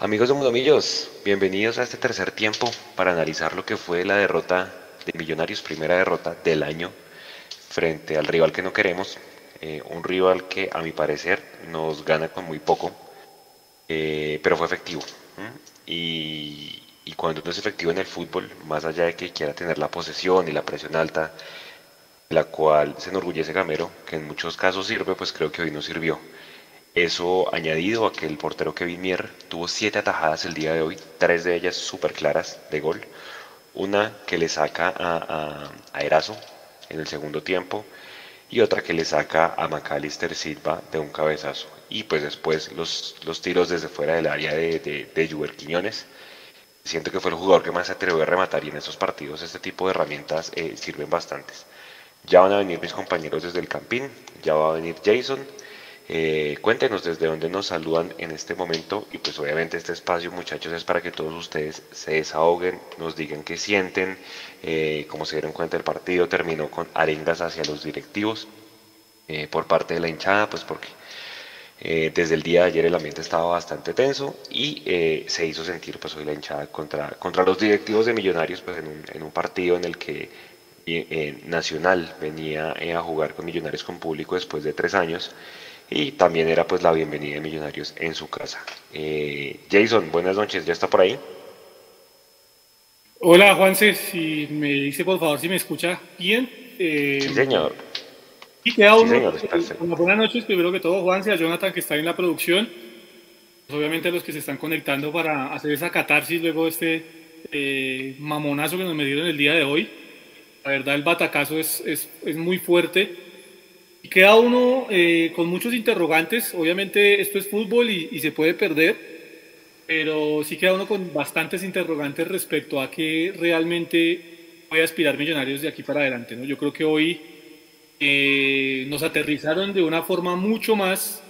Amigos de Mundomillos, bienvenidos a este tercer tiempo para analizar lo que fue la derrota de Millonarios, primera derrota del año frente al rival que no queremos, eh, un rival que a mi parecer nos gana con muy poco, eh, pero fue efectivo. Y, y, cuando no es efectivo en el fútbol, más allá de que quiera tener la posesión y la presión alta, la cual se enorgullece Gamero, que en muchos casos sirve, pues creo que hoy no sirvió. Eso añadido a que el portero Kevin Mier tuvo siete atajadas el día de hoy, tres de ellas súper claras de gol. Una que le saca a, a, Erazo en el segundo tiempo y otra que le saca a Macalister Silva de un cabezazo. Y pues después los, los tiros desde fuera del área de, de, de. Siento que fue el jugador que más se atrevió a rematar y en estos partidos este tipo de herramientas eh, sirven bastantes. Ya van a venir mis compañeros desde el Campín, ya va a venir Jason eh, cuéntenos desde dónde nos saludan en este momento y pues obviamente este espacio muchachos es para que todos ustedes se desahoguen, nos digan qué sienten, eh, como se dieron cuenta el partido terminó con arengas hacia los directivos eh, por parte de la hinchada, pues porque desde el día de ayer el ambiente estaba bastante tenso y se hizo sentir pues hoy la hinchada contra, contra los directivos de Millonarios pues en un, en un partido en el que Nacional venía a jugar con Millonarios con público después de tres años y también era pues la bienvenida de Millonarios en su casa. Eh, Jason, buenas noches, ¿ya está por ahí? Hola Juanse, si me dice por favor si me escucha bien. Eh, sí señor. Y queda uno, buenas noches, primero que todo Juanse, a Jonathan que está en la producción, pues, obviamente a los que se están conectando para hacer esa catarsis luego de este eh, mamonazo que nos me dieron el día de hoy. La verdad el batacazo es, es, es muy fuerte queda uno eh, con muchos interrogantes. Obviamente esto es fútbol y, se puede perder, pero sí queda uno con bastantes interrogantes respecto a qué realmente puede aspirar Millonarios de aquí para adelante. ¿no? Yo creo que hoy eh, nos aterrizaron de una forma mucho más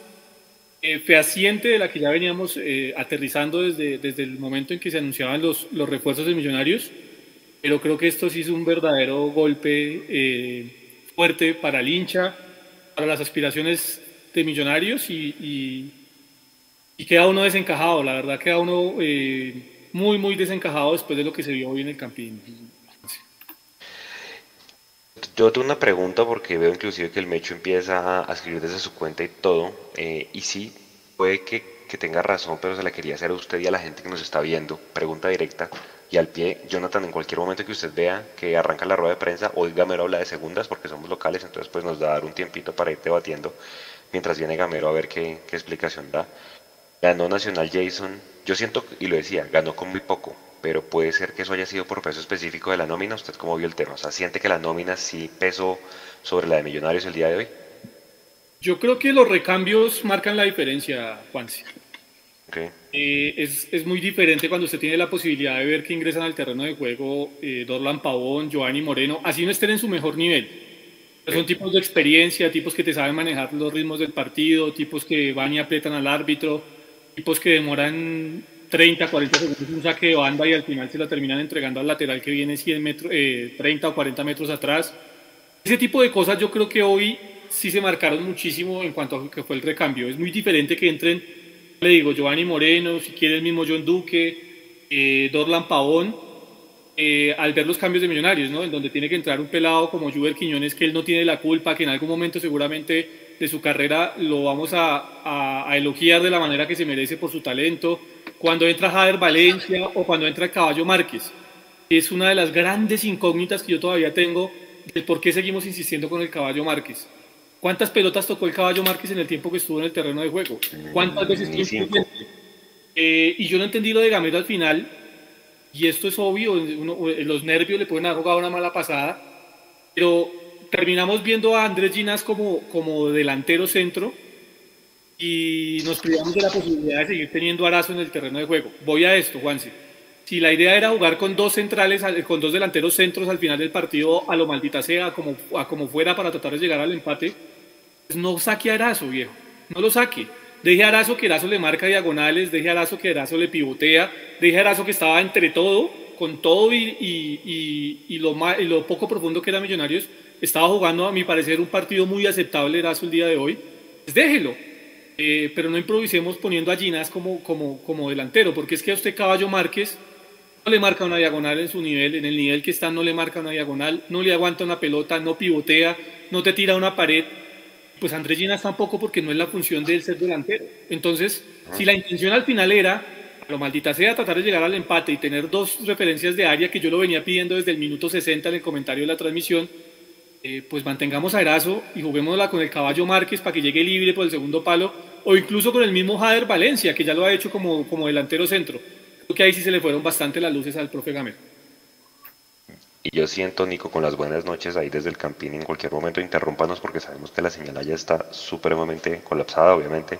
eh, fehaciente de la que ya veníamos aterrizando desde, desde el momento en que se anunciaban los, los refuerzos de Millonarios. Pero creo que esto sí es un verdadero golpe fuerte para el hincha, para las aspiraciones de millonarios y, y, queda uno desencajado, la verdad queda uno eh, muy, muy desencajado después de lo que se vio hoy en el Campín. Yo tengo una pregunta porque veo inclusive que el Mecho empieza a escribir desde su cuenta y todo, eh, y sí, puede que, que tenga razón, pero se la quería hacer a usted y a la gente que nos está viendo. Pregunta directa y al pie, Jonathan, en cualquier momento que usted vea que arranca la rueda de prensa, hoy Gamero habla de segundas porque somos locales, entonces pues nos da dar un tiempito para ir debatiendo mientras viene Gamero a ver qué, qué explicación da. Ganó Nacional Jason, yo siento, y lo decía, ganó con muy poco, pero puede ser que eso haya sido por peso específico de la nómina, usted cómo vio el tema, o sea, siente que la nómina sí pesó sobre la de Millonarios el día de hoy. Yo creo que los recambios marcan la diferencia, Juanse. Eh, es, es, muy diferente cuando usted tiene la posibilidad de ver que ingresan al terreno de juego eh, Dorlan Pavón, Giovanni Moreno, así no estén en su mejor nivel. Son tipos de experiencia, tipos que te saben manejar los ritmos del partido, tipos que van y aprietan al árbitro, tipos que demoran 30, 40 segundos un saque de banda y al final se la terminan entregando al lateral que viene 100 metros, 30 eh, o 40 metros atrás. Ese tipo de cosas yo creo que hoy sí se marcaron muchísimo en cuanto a que fue el recambio. Es muy diferente que entren le digo, Giovanni Moreno, si quiere el mismo John Duque, eh, Dorlan Pavón, eh, al ver los cambios de millonarios, ¿no? En donde tiene que entrar un pelado como Juber Quiñones, que él no tiene la culpa, que en algún momento seguramente de su carrera lo vamos a, elogiar de la manera que se merece por su talento. Cuando entra Jader Valencia o cuando entra Caballo Márquez. Es una de las grandes incógnitas que yo todavía tengo de por qué seguimos insistiendo con el Caballo Márquez. ¿Cuántas pelotas tocó el caballo Márquez en el tiempo que estuvo en el terreno de juego? ¿Cuántas veces eh, y yo no entendí lo de Gamero al final, y esto es obvio, los nervios le pueden haber jugado una mala pasada, pero terminamos viendo a Andrés Ginas como, como delantero centro y nos privamos de la posibilidad de seguir teniendo Arazo en el terreno de juego. Voy a esto, Juanse. Si la idea era jugar con dos centrales, con dos delanteros centros al final del partido, a lo maldita sea, como, a como fuera para tratar de llegar al empate, no saque a Arazo, viejo. No lo saque. Deje a Arazo que Arazo le marca diagonales, deje a Arazo que Arazo le pivotea, deje a Arazo que estaba entre todo, con todo y, y, lo, poco profundo que era Millonarios, estaba jugando, a mi parecer, un partido muy aceptable Arazo el día de hoy. Pues déjelo. eh, pero no improvisemos poniendo a Ginás como, como, como delantero, porque es que a usted Caballo Márquez no le marca una diagonal en su nivel, en el nivel que está no le marca una diagonal, no le aguanta una pelota, no pivotea, no te tira una pared. Pues Andrés Ginás tampoco porque no es la función de él ser delantero. Entonces, si la intención al final era, lo maldita sea, tratar de llegar al empate y tener dos referencias de área que yo lo venía pidiendo desde el minuto 60 en el comentario de la transmisión, eh, pues mantengamos a Erazo y juguémosla con el caballo Márquez para que llegue libre por el segundo palo, o incluso con el mismo Jader Valencia, que ya lo ha hecho como, como delantero centro. Creo que ahí sí se le fueron bastante las luces al profe Gamero. Y yo siento, Nico, con las buenas noches ahí desde el campín, en cualquier momento interrúmpanos porque sabemos que la señal ya está supremamente colapsada, obviamente.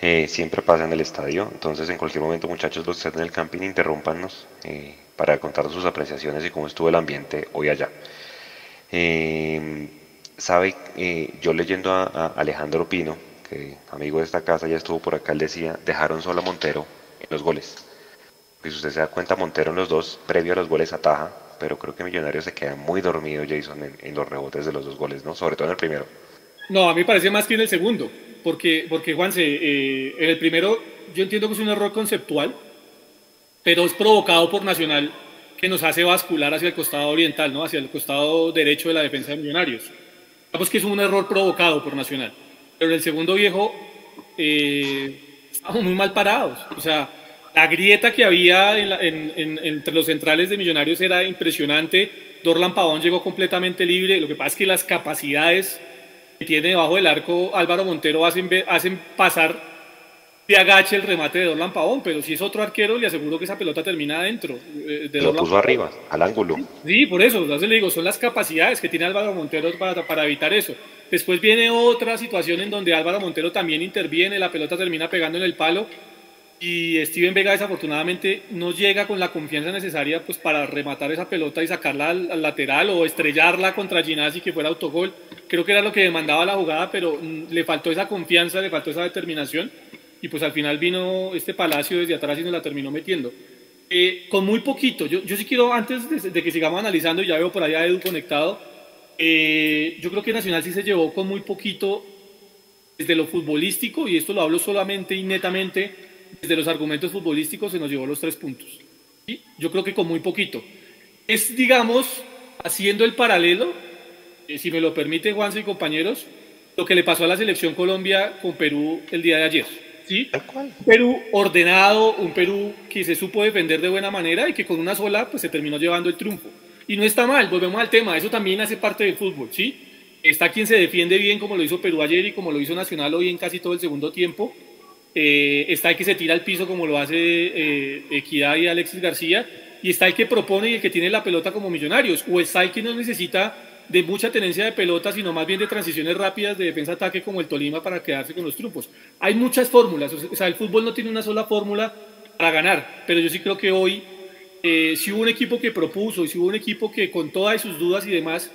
Eh, siempre pasa en el estadio, entonces en cualquier momento muchachos los que estén en el camping interrúmpanos eh, para contar sus apreciaciones y cómo estuvo el ambiente hoy allá. Eh, sabe, eh, yo leyendo a, Alejandro Pino, que amigo de esta casa ya estuvo por acá, él decía, dejaron solo a Montero en los goles. Y si usted se da cuenta, Montero en los dos, previo a los goles ataja, pero creo que Millonarios se queda muy dormido, Jason, en, los rebotes de los dos goles, ¿no? Sobre todo en el primero. No, a mí parece más que en el segundo, porque, porque Juanse, eh, en el primero yo entiendo que es un error conceptual, pero es provocado por Nacional que nos hace bascular hacia el costado oriental, ¿no? hacia el costado derecho de la defensa de Millonarios. Digamos que es un error provocado por Nacional. Pero en el segundo viejo eh, estamos muy mal parados. O sea, la grieta que había entre los centrales de Millonarios era impresionante. Dorlan Pavón llegó completamente libre. Lo que pasa es que las capacidades que tiene debajo del arco Álvaro Montero hacen, hacen pasar de agache el remate de Dorlan Pavón, pero si es otro arquero, le aseguro que esa pelota termina adentro. Eh, de Lo puso arriba, al ángulo. Sí, por eso, entonces le digo, son las capacidades que tiene Álvaro Montero para, para evitar eso. Después viene otra situación en donde Álvaro Montero también interviene, la pelota termina pegando en el palo y Steven Vega desafortunadamente no llega con la confianza necesaria pues para rematar esa pelota y sacarla al, lateral o estrellarla contra Ginazzi que fuera autogol. Creo que era lo que demandaba la jugada, pero mm, le faltó esa confianza, le faltó esa determinación y pues al final vino este Palacio desde atrás y nos la terminó metiendo. Eh, con muy poquito, yo, yo sí quiero, antes de, que sigamos analizando, ya veo por allá a Edu conectado, eh, yo creo que Nacional sí se llevó con muy poquito desde lo futbolístico, y esto lo hablo solamente y netamente desde los argumentos futbolísticos, se nos llevó los tres puntos. ¿sí? Yo creo que con muy poquito. Es, digamos, haciendo el paralelo, eh, si me lo permiten Juanse y compañeros, lo que le pasó a la selección Colombia con Perú el día de ayer. ¿sí? Un Perú ordenado, un Perú que se supo defender de buena manera y que con una sola pues se terminó llevando el triunfo. Y no está mal, volvemos al tema, eso también hace parte del fútbol, ¿sí? Está quien se defiende bien como lo hizo Perú ayer y como lo hizo Nacional hoy en casi todo el segundo tiempo. Eh, está el que se tira al piso como lo hace eh, Equidad y Alexis García. Y está el que propone y el que tiene la pelota como millonarios. O está el que no necesita de mucha tenencia de pelota, sino más bien de transiciones rápidas de defensa-ataque como el Tolima para quedarse con los triunfos. Hay muchas fórmulas, o sea, el fútbol no tiene una sola fórmula para ganar, pero yo sí creo que hoy, eh, si hubo un equipo que propuso y si hubo un equipo que con todas sus dudas y demás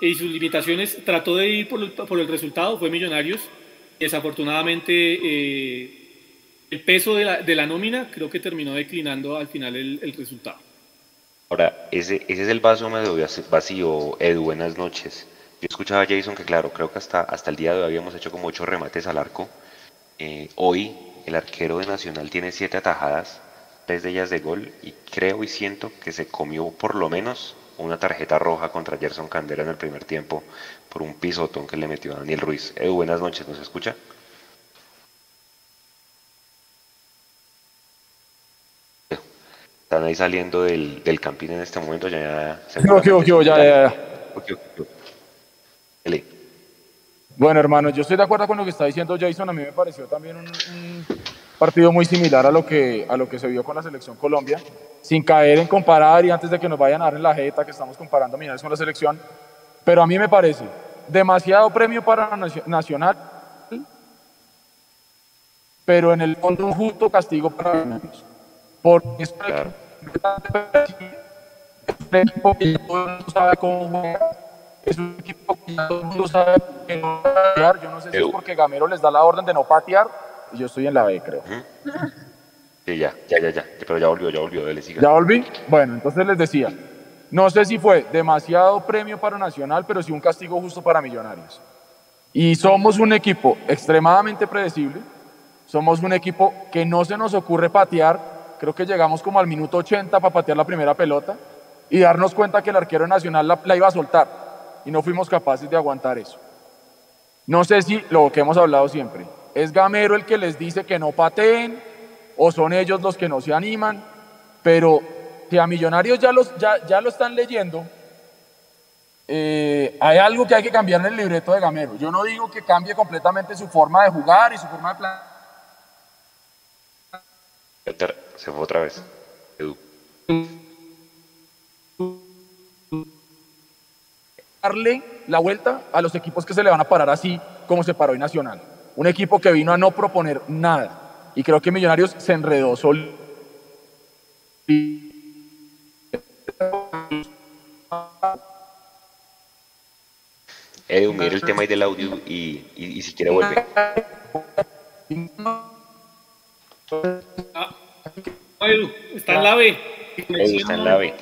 y sus limitaciones trató de ir por el, resultado, fue Millonarios. Desafortunadamente, eh, el peso de la, de la, nómina creo que terminó declinando al final el resultado. Ahora, ese, ese es el vaso medio vacío, Edu, buenas noches. Yo escuchaba a Jason que claro, creo que hasta, hasta el día de hoy habíamos hecho como ocho remates al arco. Eh, hoy el arquero de Nacional tiene siete atajadas, tres de ellas de gol, y creo y siento que se comió por lo menos una tarjeta roja contra Gerson Candela en el primer tiempo por un pisotón que le metió a Daniel Ruiz. Edu, buenas noches, ¿nos escucha? Están ahí saliendo del, del campín en este momento. Ya, ya, ya, ya. Bueno, hermano, yo estoy de acuerdo con lo que está diciendo Jason. A mí me pareció también un, partido muy similar a lo, que, a lo que se vio con la selección Colombia, sin caer en comparar y antes de que nos vayan a dar en la jeta que estamos comparando a con la selección. Pero a mí me parece demasiado premio para Nacional, pero en el fondo un justo castigo para los porque es, claro. un equipo que todo el mundo sabe cómo jugar. Es un equipo que todo el mundo sabe que no va a patear. Yo no sé si es porque Gamero les da la orden de no patear. Y yo estoy en la B, creo. Sí, ya, ya, ya, ya. Pero ya volvió, ya volvió. Dele, siga. ¿Ya volví? Bueno, entonces les decía. No sé si fue demasiado premio para Nacional, pero sí un castigo justo para Millonarios. Y somos un equipo extremadamente predecible, somos un equipo que no se nos ocurre patear, creo que llegamos como al minuto 80 para patear la primera pelota y darnos cuenta que el arquero nacional la, iba a soltar y no fuimos capaces de aguantar eso. No sé si lo que hemos hablado siempre, es Gamero el que les dice que no pateen o son ellos los que no se animan, pero que a Millonarios ya, los, ya, ya lo están leyendo, eh, hay algo que hay que cambiar en el libreto de Gamero. Yo no digo que cambie completamente su forma de jugar y su forma de plan. Se fue otra vez. Edu. Darle la vuelta a los equipos que se le van a parar así como se paró hoy Nacional. Un equipo que vino a no proponer nada. Y creo que Millonarios se enredó solo. Edu, mira el tema ahí del audio y, y, si quiere vuelve. Ah, está en la B. Está en la B.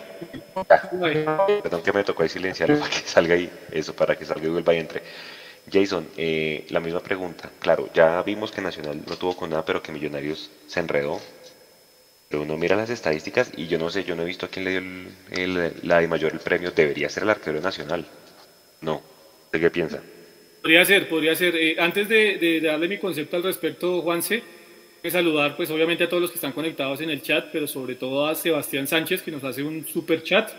Perdón que me tocó ahí silenciarlo para que salga ahí, eso, para que salga y vuelva y entre. Jason, eh, la misma pregunta. Claro, ya vimos que Nacional no tuvo con nada, pero que Millonarios se enredó. Pero uno mira las estadísticas y yo no sé, yo no he visto a quién le dio el, la de mayor el premio. Debería ser el arquero nacional. No. ¿De qué piensa? Podría ser, podría ser. Eh, antes de, darle mi concepto al respecto, Juanse, saludar pues obviamente a todos los que están conectados en el chat, pero sobre todo a Sebastián Sánchez que nos hace un super chat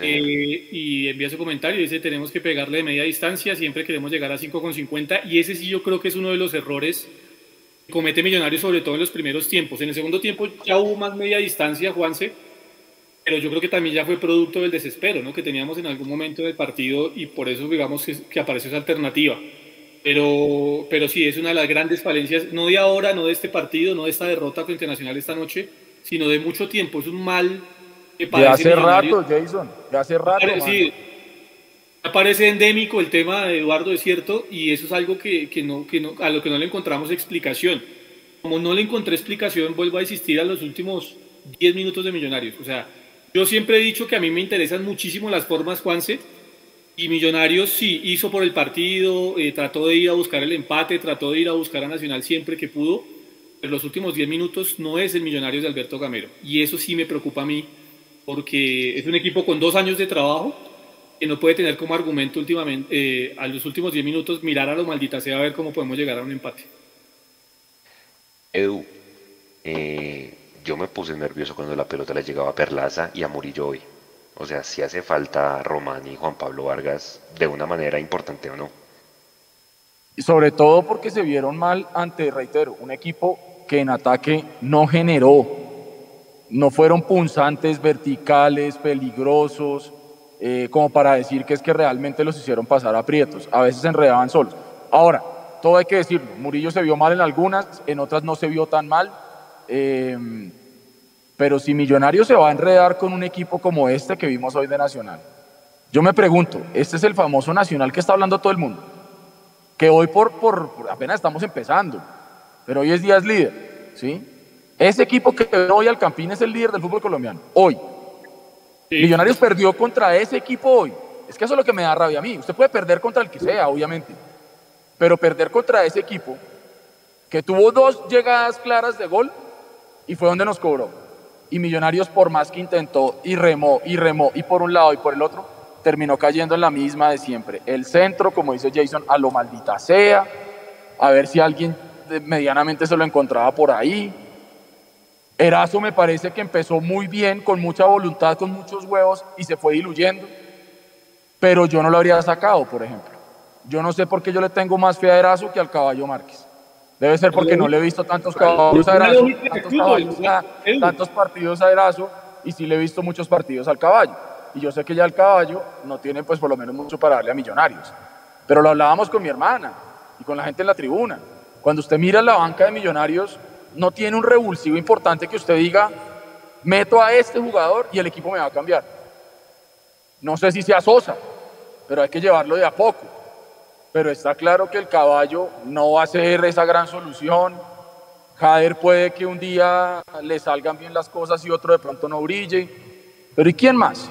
eh, y envía su comentario. Dice, tenemos que pegarle de media distancia, siempre queremos llegar a 5,50 y ese sí yo creo que es uno de los errores que comete Millonarios, sobre todo en los primeros tiempos. En el segundo tiempo ya hubo más media distancia, Juanse, pero yo creo que también ya fue producto del desespero ¿no? que teníamos en algún momento del partido y por eso digamos que, que apareció esa alternativa. Pero, pero sí, es una de las grandes falencias, no de ahora, no de este partido, no de esta derrota frente a Nacional esta noche, sino de mucho tiempo. Es un mal de hace rato, Jason, de hace rato. Sí, parece endémico el tema de Eduardo, es cierto, y eso es algo que, que, no, que no, a lo que no le encontramos explicación. Como no le encontré explicación, vuelvo a insistir a los últimos 10 minutos de Millonarios. O sea, yo siempre he dicho que a mí me interesan muchísimo las formas, Juanse, y Millonarios sí hizo por el partido, eh, trató de ir a buscar el empate, trató de ir a buscar a Nacional siempre que pudo, pero los últimos 10 minutos no es el Millonarios de Alberto Gamero. Y eso sí me preocupa a mí porque es un equipo con dos años de trabajo que no puede tener como argumento últimamente, eh, a los últimos 10 minutos, mirar a lo maldita sea a ver cómo podemos llegar a un empate. Edu, eh, yo me puse nervioso cuando la pelota le llegaba a Perlaza y a Murillo hoy. O sea, si hace falta Román y Juan Pablo Vargas de una manera importante o no. Sobre todo porque se vieron mal ante, reitero, un equipo que en ataque no generó no fueron punzantes, verticales, peligrosos, eh, como para decir que es que realmente los hicieron pasar aprietos. A veces se enredaban solos. Ahora, todo hay que decirlo, Murillo se vio mal en algunas, en otras no se vio tan mal. Eh, pero si Millonarios se va a enredar con un equipo como este que vimos hoy de Nacional, yo me pregunto, este es el famoso Nacional que está hablando todo el mundo, que hoy por, por, por apenas estamos empezando, pero hoy es día es líder, ¿sí? Ese equipo que hoy al Campín es el líder del fútbol colombiano. Hoy. Millonarios perdió contra ese equipo hoy. Es que eso es lo que me da rabia a mí. Usted puede perder contra el que sea, obviamente. Pero perder contra ese equipo que tuvo dos llegadas claras de gol y fue donde nos cobró. Y Millonarios, por más que intentó y remó y remó y por un lado y por el otro, terminó cayendo en la misma de siempre. El centro, como dice Jason, a lo maldita sea. A ver si alguien medianamente se lo encontraba por ahí Erazo me parece que empezó muy bien, con mucha voluntad, con muchos huevos y se fue diluyendo. Pero yo no lo habría sacado, por ejemplo. Yo no sé por qué yo le tengo más fe a Erazo que al caballo Márquez. Debe ser porque no le he visto tantos caballos a Erazo, tantos, partidos a Erazo y sí le he visto muchos partidos al caballo. Y yo sé que ya el caballo no tiene pues por lo menos mucho para darle a millonarios. Pero lo hablábamos con mi hermana y con la gente en la tribuna. Cuando usted mira la banca de millonarios, no tiene un revulsivo importante que usted diga, meto a este jugador y el equipo me va a cambiar. No sé si sea Sosa, pero hay que llevarlo de a poco. Pero está claro que el caballo no va a ser esa gran solución. Jader puede que un día le salgan bien las cosas y otro de pronto no brille. Pero ¿y quién más?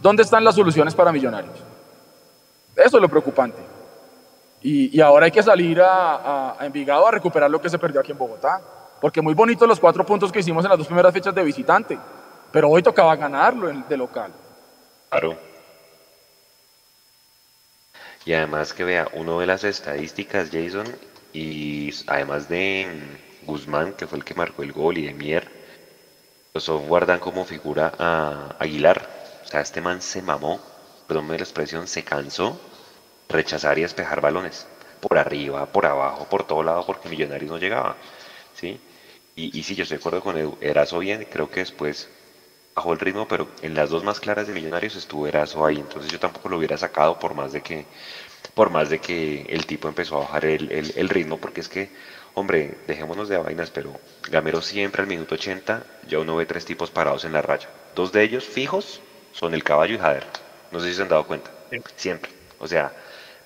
¿Dónde están las soluciones para Millonarios? Eso es lo preocupante. Y, ahora hay que salir a, a, Envigado a recuperar lo que se perdió aquí en Bogotá. Porque muy bonitos los cuatro puntos que hicimos en las dos primeras fechas de visitante. Pero hoy tocaba ganarlo de local. Claro. Y además que vea, uno de las estadísticas, Jason, y además de Guzmán, que fue el que marcó el gol, y de Mier, los software dan como figura a Aguilar. O sea, este man se mamó, perdón la expresión, se cansó rechazar y despejar balones. Por arriba, por abajo, por todo lado, porque Millonarios no llegaba. ¿sí? Y, sí, yo estoy de acuerdo con. Erazo bien, creo que después bajó el ritmo, pero en las dos más claras de Millonarios estuvo Erazo ahí. Entonces yo tampoco lo hubiera sacado por más de que, por más de que el tipo empezó a bajar el, el ritmo, porque es que hombre, dejémonos de vainas, pero Gamero siempre al minuto 80 ya uno ve tres tipos parados en la raya. Dos de ellos fijos son el caballo y Jader. No sé si se han dado cuenta. Siempre. O sea,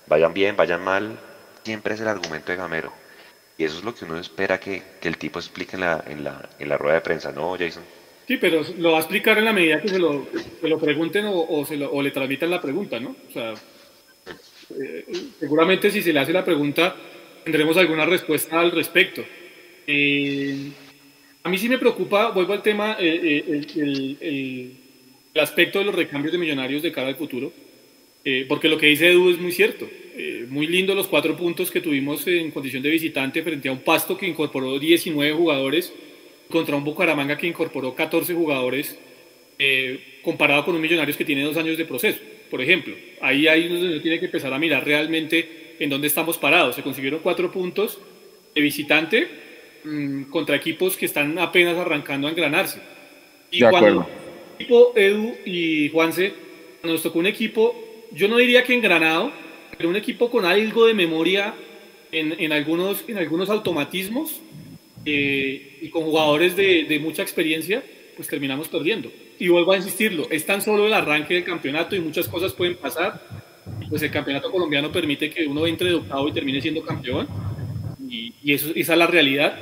vayan bien, vayan mal, siempre es el argumento de Gamero. Y eso es lo que uno espera que, el tipo explique en la, en, la, en la rueda de prensa, ¿no, Jason? Sí, pero lo va a explicar en la medida que se lo, lo pregunten o, se lo, o le transmitan la pregunta, ¿no? O sea, eh, seguramente si se le hace la pregunta tendremos alguna respuesta al respecto. Eh, a mí sí me preocupa, vuelvo al tema, eh, eh, el, el, aspecto de los recambios de millonarios de cara al futuro, porque lo que dice Edu es muy cierto. muy lindo los cuatro puntos que tuvimos en condición de visitante frente a un Pasto que incorporó 19 jugadores contra un Bucaramanga que incorporó 14 jugadores, comparado con un Millonarios que tiene dos años de proceso, por ejemplo. Ahí, ahí uno tiene que empezar a mirar realmente en dónde estamos parados. Se consiguieron cuatro puntos de visitante mm, contra equipos que están apenas arrancando a engranarse. Y de cuando acuerdo. equipo Edu y Juanse, nos tocó un equipo, yo no diría que engranado, pero un equipo con algo de memoria en, en algunos, en algunos automatismos eh, y con jugadores de, de mucha experiencia, pues terminamos perdiendo. Y vuelvo a insistirlo, es tan solo el arranque del campeonato y muchas cosas pueden pasar pues el campeonato colombiano permite que uno entre de octavo y termine siendo campeón, y, eso, esa es la realidad.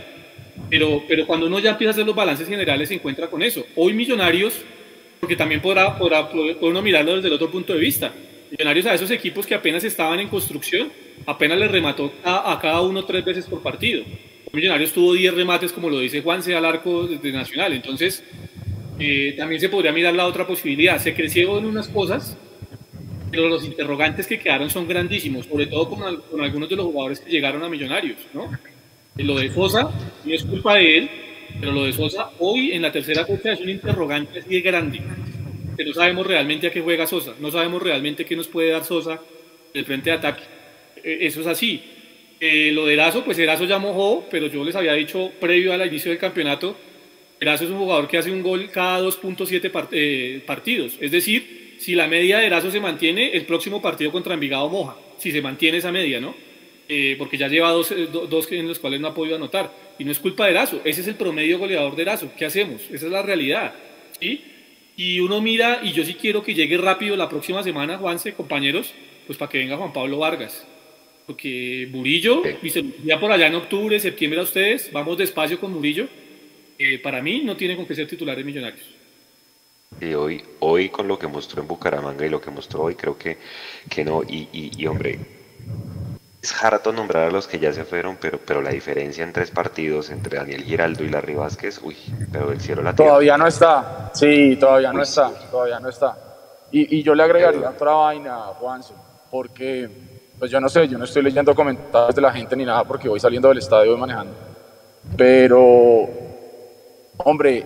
Pero, pero cuando uno ya empieza a hacer los balances generales se encuentra con eso. Hoy Millonarios, porque también podrá, podrá, uno mirarlo desde el otro punto de vista, Millonarios a esos equipos que apenas estaban en construcción, apenas les remató a, cada uno tres veces por partido. Millonarios tuvo 10 remates, como lo dice Juan, sea al arco de Nacional. Entonces, eh, también se podría mirar la otra posibilidad. Se creció en unas cosas, pero los interrogantes que quedaron son grandísimos, sobre todo con, con algunos de los jugadores que llegaron a Millonarios, ¿no? Lo de Sosa no es culpa de él, pero lo de Sosa hoy en la tercera fecha es un interrogante así de grande, que no sabemos realmente a qué juega Sosa, no sabemos realmente qué nos puede dar Sosa del frente de ataque. E, eso es así. Eh, lo de Erazo, pues Erazo ya mojó, pero yo les había dicho previo al inicio del campeonato, Erazo es un jugador que hace un gol cada 2.7 eh, partidos, es decir, si la media de Erazo se mantiene, el próximo partido contra Envigado moja, si se mantiene esa media, ¿no? Eh, porque ya lleva dos, eh, dos, en los cuales no ha podido anotar. Y no es culpa de Erazo, ese es el promedio goleador de Erazo. ¿Qué hacemos? Esa es la realidad. ¿sí? Y uno mira, y yo sí quiero que llegue rápido la próxima semana, Juanse, compañeros, pues para que venga Juan Pablo Vargas. Porque Murillo, ya por allá en octubre, septiembre a ustedes, vamos despacio con Murillo. Eh, para mí no tiene con qué ser titular de Millonarios. Y hoy, hoy con lo que mostró en Bucaramanga y lo que mostró hoy, creo que, que no. Y, y, hombre, es harto nombrar a los que ya se fueron, pero, pero la diferencia en tres partidos entre Daniel Giraldo y Larry Vázquez, uy, pero del cielo la tierra. Todavía no está, sí, todavía no está, todavía no está. Y, y yo le agregaría otra vaina, Juanse, porque, pues yo no sé, yo no estoy leyendo comentarios de la gente ni nada porque voy saliendo del estadio y manejando. Pero, hombre,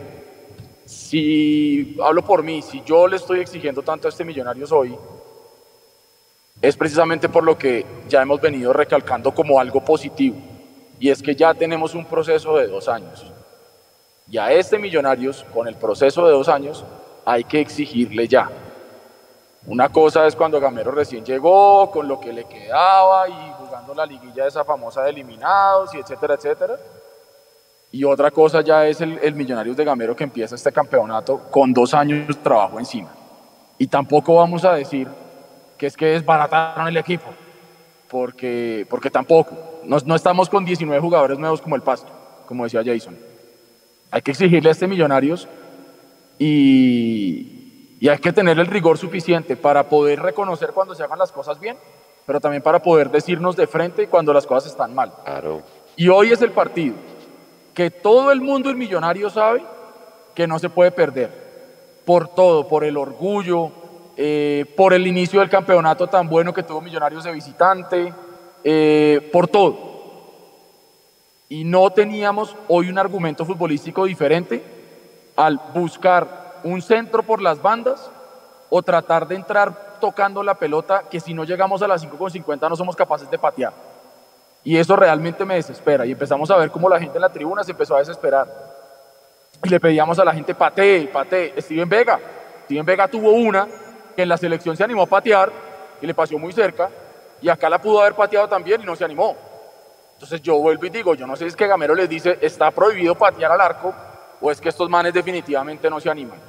si hablo por mí, si yo le estoy exigiendo tanto a este Millonarios hoy, es precisamente por lo que ya hemos venido recalcando como algo positivo, y es que ya tenemos un proceso de dos años. Y a este Millonarios, con el proceso de dos años, hay que exigirle ya. Una cosa es cuando Gamero recién llegó, con lo que le quedaba y jugando la liguilla esa famosa de eliminados y etcétera, etcétera y otra cosa ya es el, el Millonarios de Gamero que empieza este campeonato con dos años de trabajo encima. Y tampoco vamos a decir que es que desbarataron el equipo, porque, porque tampoco. No, no estamos con 19 jugadores nuevos como el Pasto, como decía Jason. Hay que exigirle a este Millonarios y, y hay que tener el rigor suficiente para poder reconocer cuando se hagan las cosas bien pero también para poder decirnos de frente cuando las cosas están mal. Claro. Y hoy es el partido que todo el mundo el millonario sabe que no se puede perder. Por todo, por el orgullo, eh, por el inicio del campeonato tan bueno que tuvo Millonarios de visitante, eh, por todo. Y no teníamos hoy un argumento futbolístico diferente al buscar un centro por las bandas o tratar de entrar tocando la pelota que si no llegamos a las 5.50 no somos capaces de patear. Y eso realmente me desespera. Y empezamos a ver cómo la gente en la tribuna se empezó a desesperar. Y le pedíamos a la gente, patee, patee. Steven Vega. Steven Vega tuvo una que en la selección se animó a patear y le pasó muy cerca. Y acá la pudo haber pateado también y no se animó. Entonces yo vuelvo y digo, yo no sé si es que Gamero les dice, está prohibido patear al arco o es que estos manes definitivamente no se animan.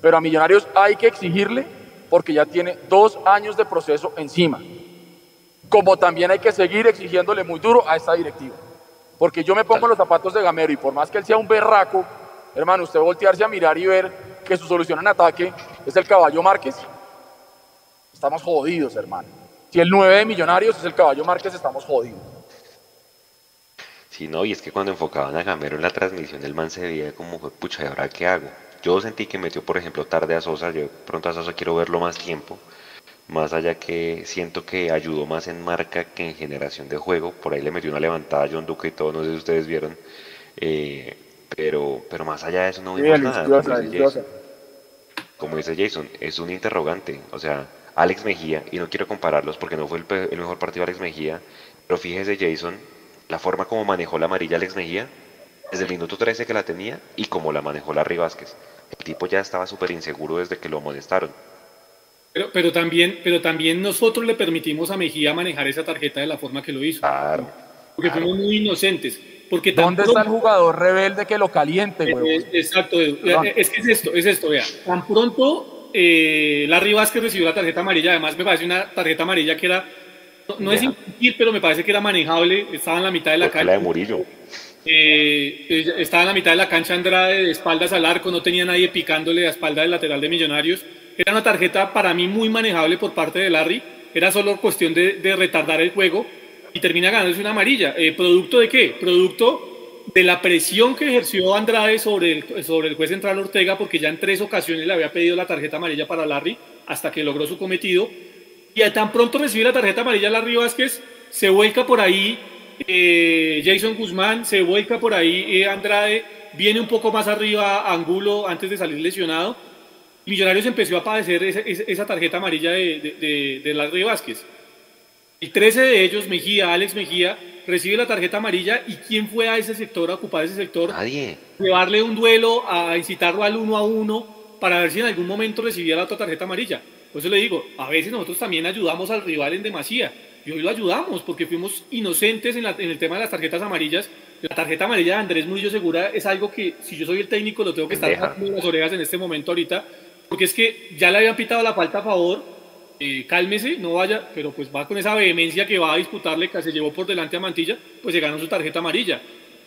Pero a Millonarios hay que exigirle porque ya tiene dos años de proceso encima. Como también hay que seguir exigiéndole muy duro a esta directiva. Porque yo me pongo los zapatos de Gamero y por más que él sea un berraco, hermano, usted voltearse a mirar y ver que su solución en ataque es el caballo Márquez, estamos jodidos, hermano. Si el 9 de Millonarios es el caballo Márquez, estamos jodidos. Sí, no, y es que cuando enfocaban a Gamero en la transmisión, el man se veía como, pucha, ¿y ahora qué hago? Yo sentí que metió, por ejemplo, tarde a Sosa. Yo pronto a Sosa quiero verlo más tiempo. Más allá que siento que ayudó más en marca que en generación de juego. Por ahí le metió una levantada a John Duque y todo, no sé si ustedes vieron. Eh, pero, pero más allá de eso no vimos nada. Como dice, Jason, es un interrogante. O sea, Alex Mejía, y no quiero compararlos porque no fue el, el mejor partido de Alex Mejía, pero fíjese Jason, la forma como manejó la amarilla Alex Mejía, desde el minuto 13 que la tenía y como la manejó Larry Vázquez. El tipo ya estaba súper inseguro desde que lo amonestaron. Pero, pero, también, pero también nosotros le permitimos a Mejía manejar esa tarjeta de la forma que lo hizo. Claro. Porque fuimos muy inocentes. Porque ¿Dónde está el jugador rebelde que lo caliente, güey? exacto, es que es esto, es esto, vea. Tan pronto eh, Larry Vázquez recibió la tarjeta amarilla, además me parece una tarjeta amarilla que era, no, es infantil, pero me parece que era manejable, estaba en la mitad de la calle. La de Murillo. Eh, estaba en la mitad de la cancha Andrade, de espaldas al arco, no tenía nadie picándole a espalda del lateral de Millonarios. Era una tarjeta para mí muy manejable por parte de Larry. Era solo cuestión de, retardar el juego y termina ganándose una amarilla. Eh, ¿Producto de qué? Producto de la presión que ejerció Andrade sobre el, sobre el juez central Ortega, porque ya en tres ocasiones le había pedido la tarjeta amarilla para Larry hasta que logró su cometido. Y tan pronto recibe la tarjeta amarilla Larry Vázquez, se vuelca por ahí eh, Jason Guzmán, se vuelca por ahí eh, Andrade, viene un poco más arriba Angulo antes de salir lesionado. Millonarios empezó a padecer esa, tarjeta amarilla de, de, de, Larry Vázquez. Y 13 de ellos, Mejía, Alex Mejía, recibe la tarjeta amarilla. ¿Y quién fue a ese sector, a ocupar ese sector? Nadie. Llevarle un duelo, a incitarlo al uno a uno, para ver si en algún momento recibía la otra tarjeta amarilla. Por eso le digo, a veces nosotros también ayudamos al rival en demasía y hoy lo ayudamos porque fuimos inocentes en, el tema de las tarjetas amarillas. La tarjeta amarilla de Andrés Murillo Segura es algo que, si yo soy el técnico, lo tengo que estar en las orejas en este momento ahorita, porque es que ya le habían pitado la falta a favor. Eh, cálmese, no vaya, pero pues va con esa vehemencia que va a disputarle, que se llevó por delante a Mantilla, pues se ganó su tarjeta amarilla.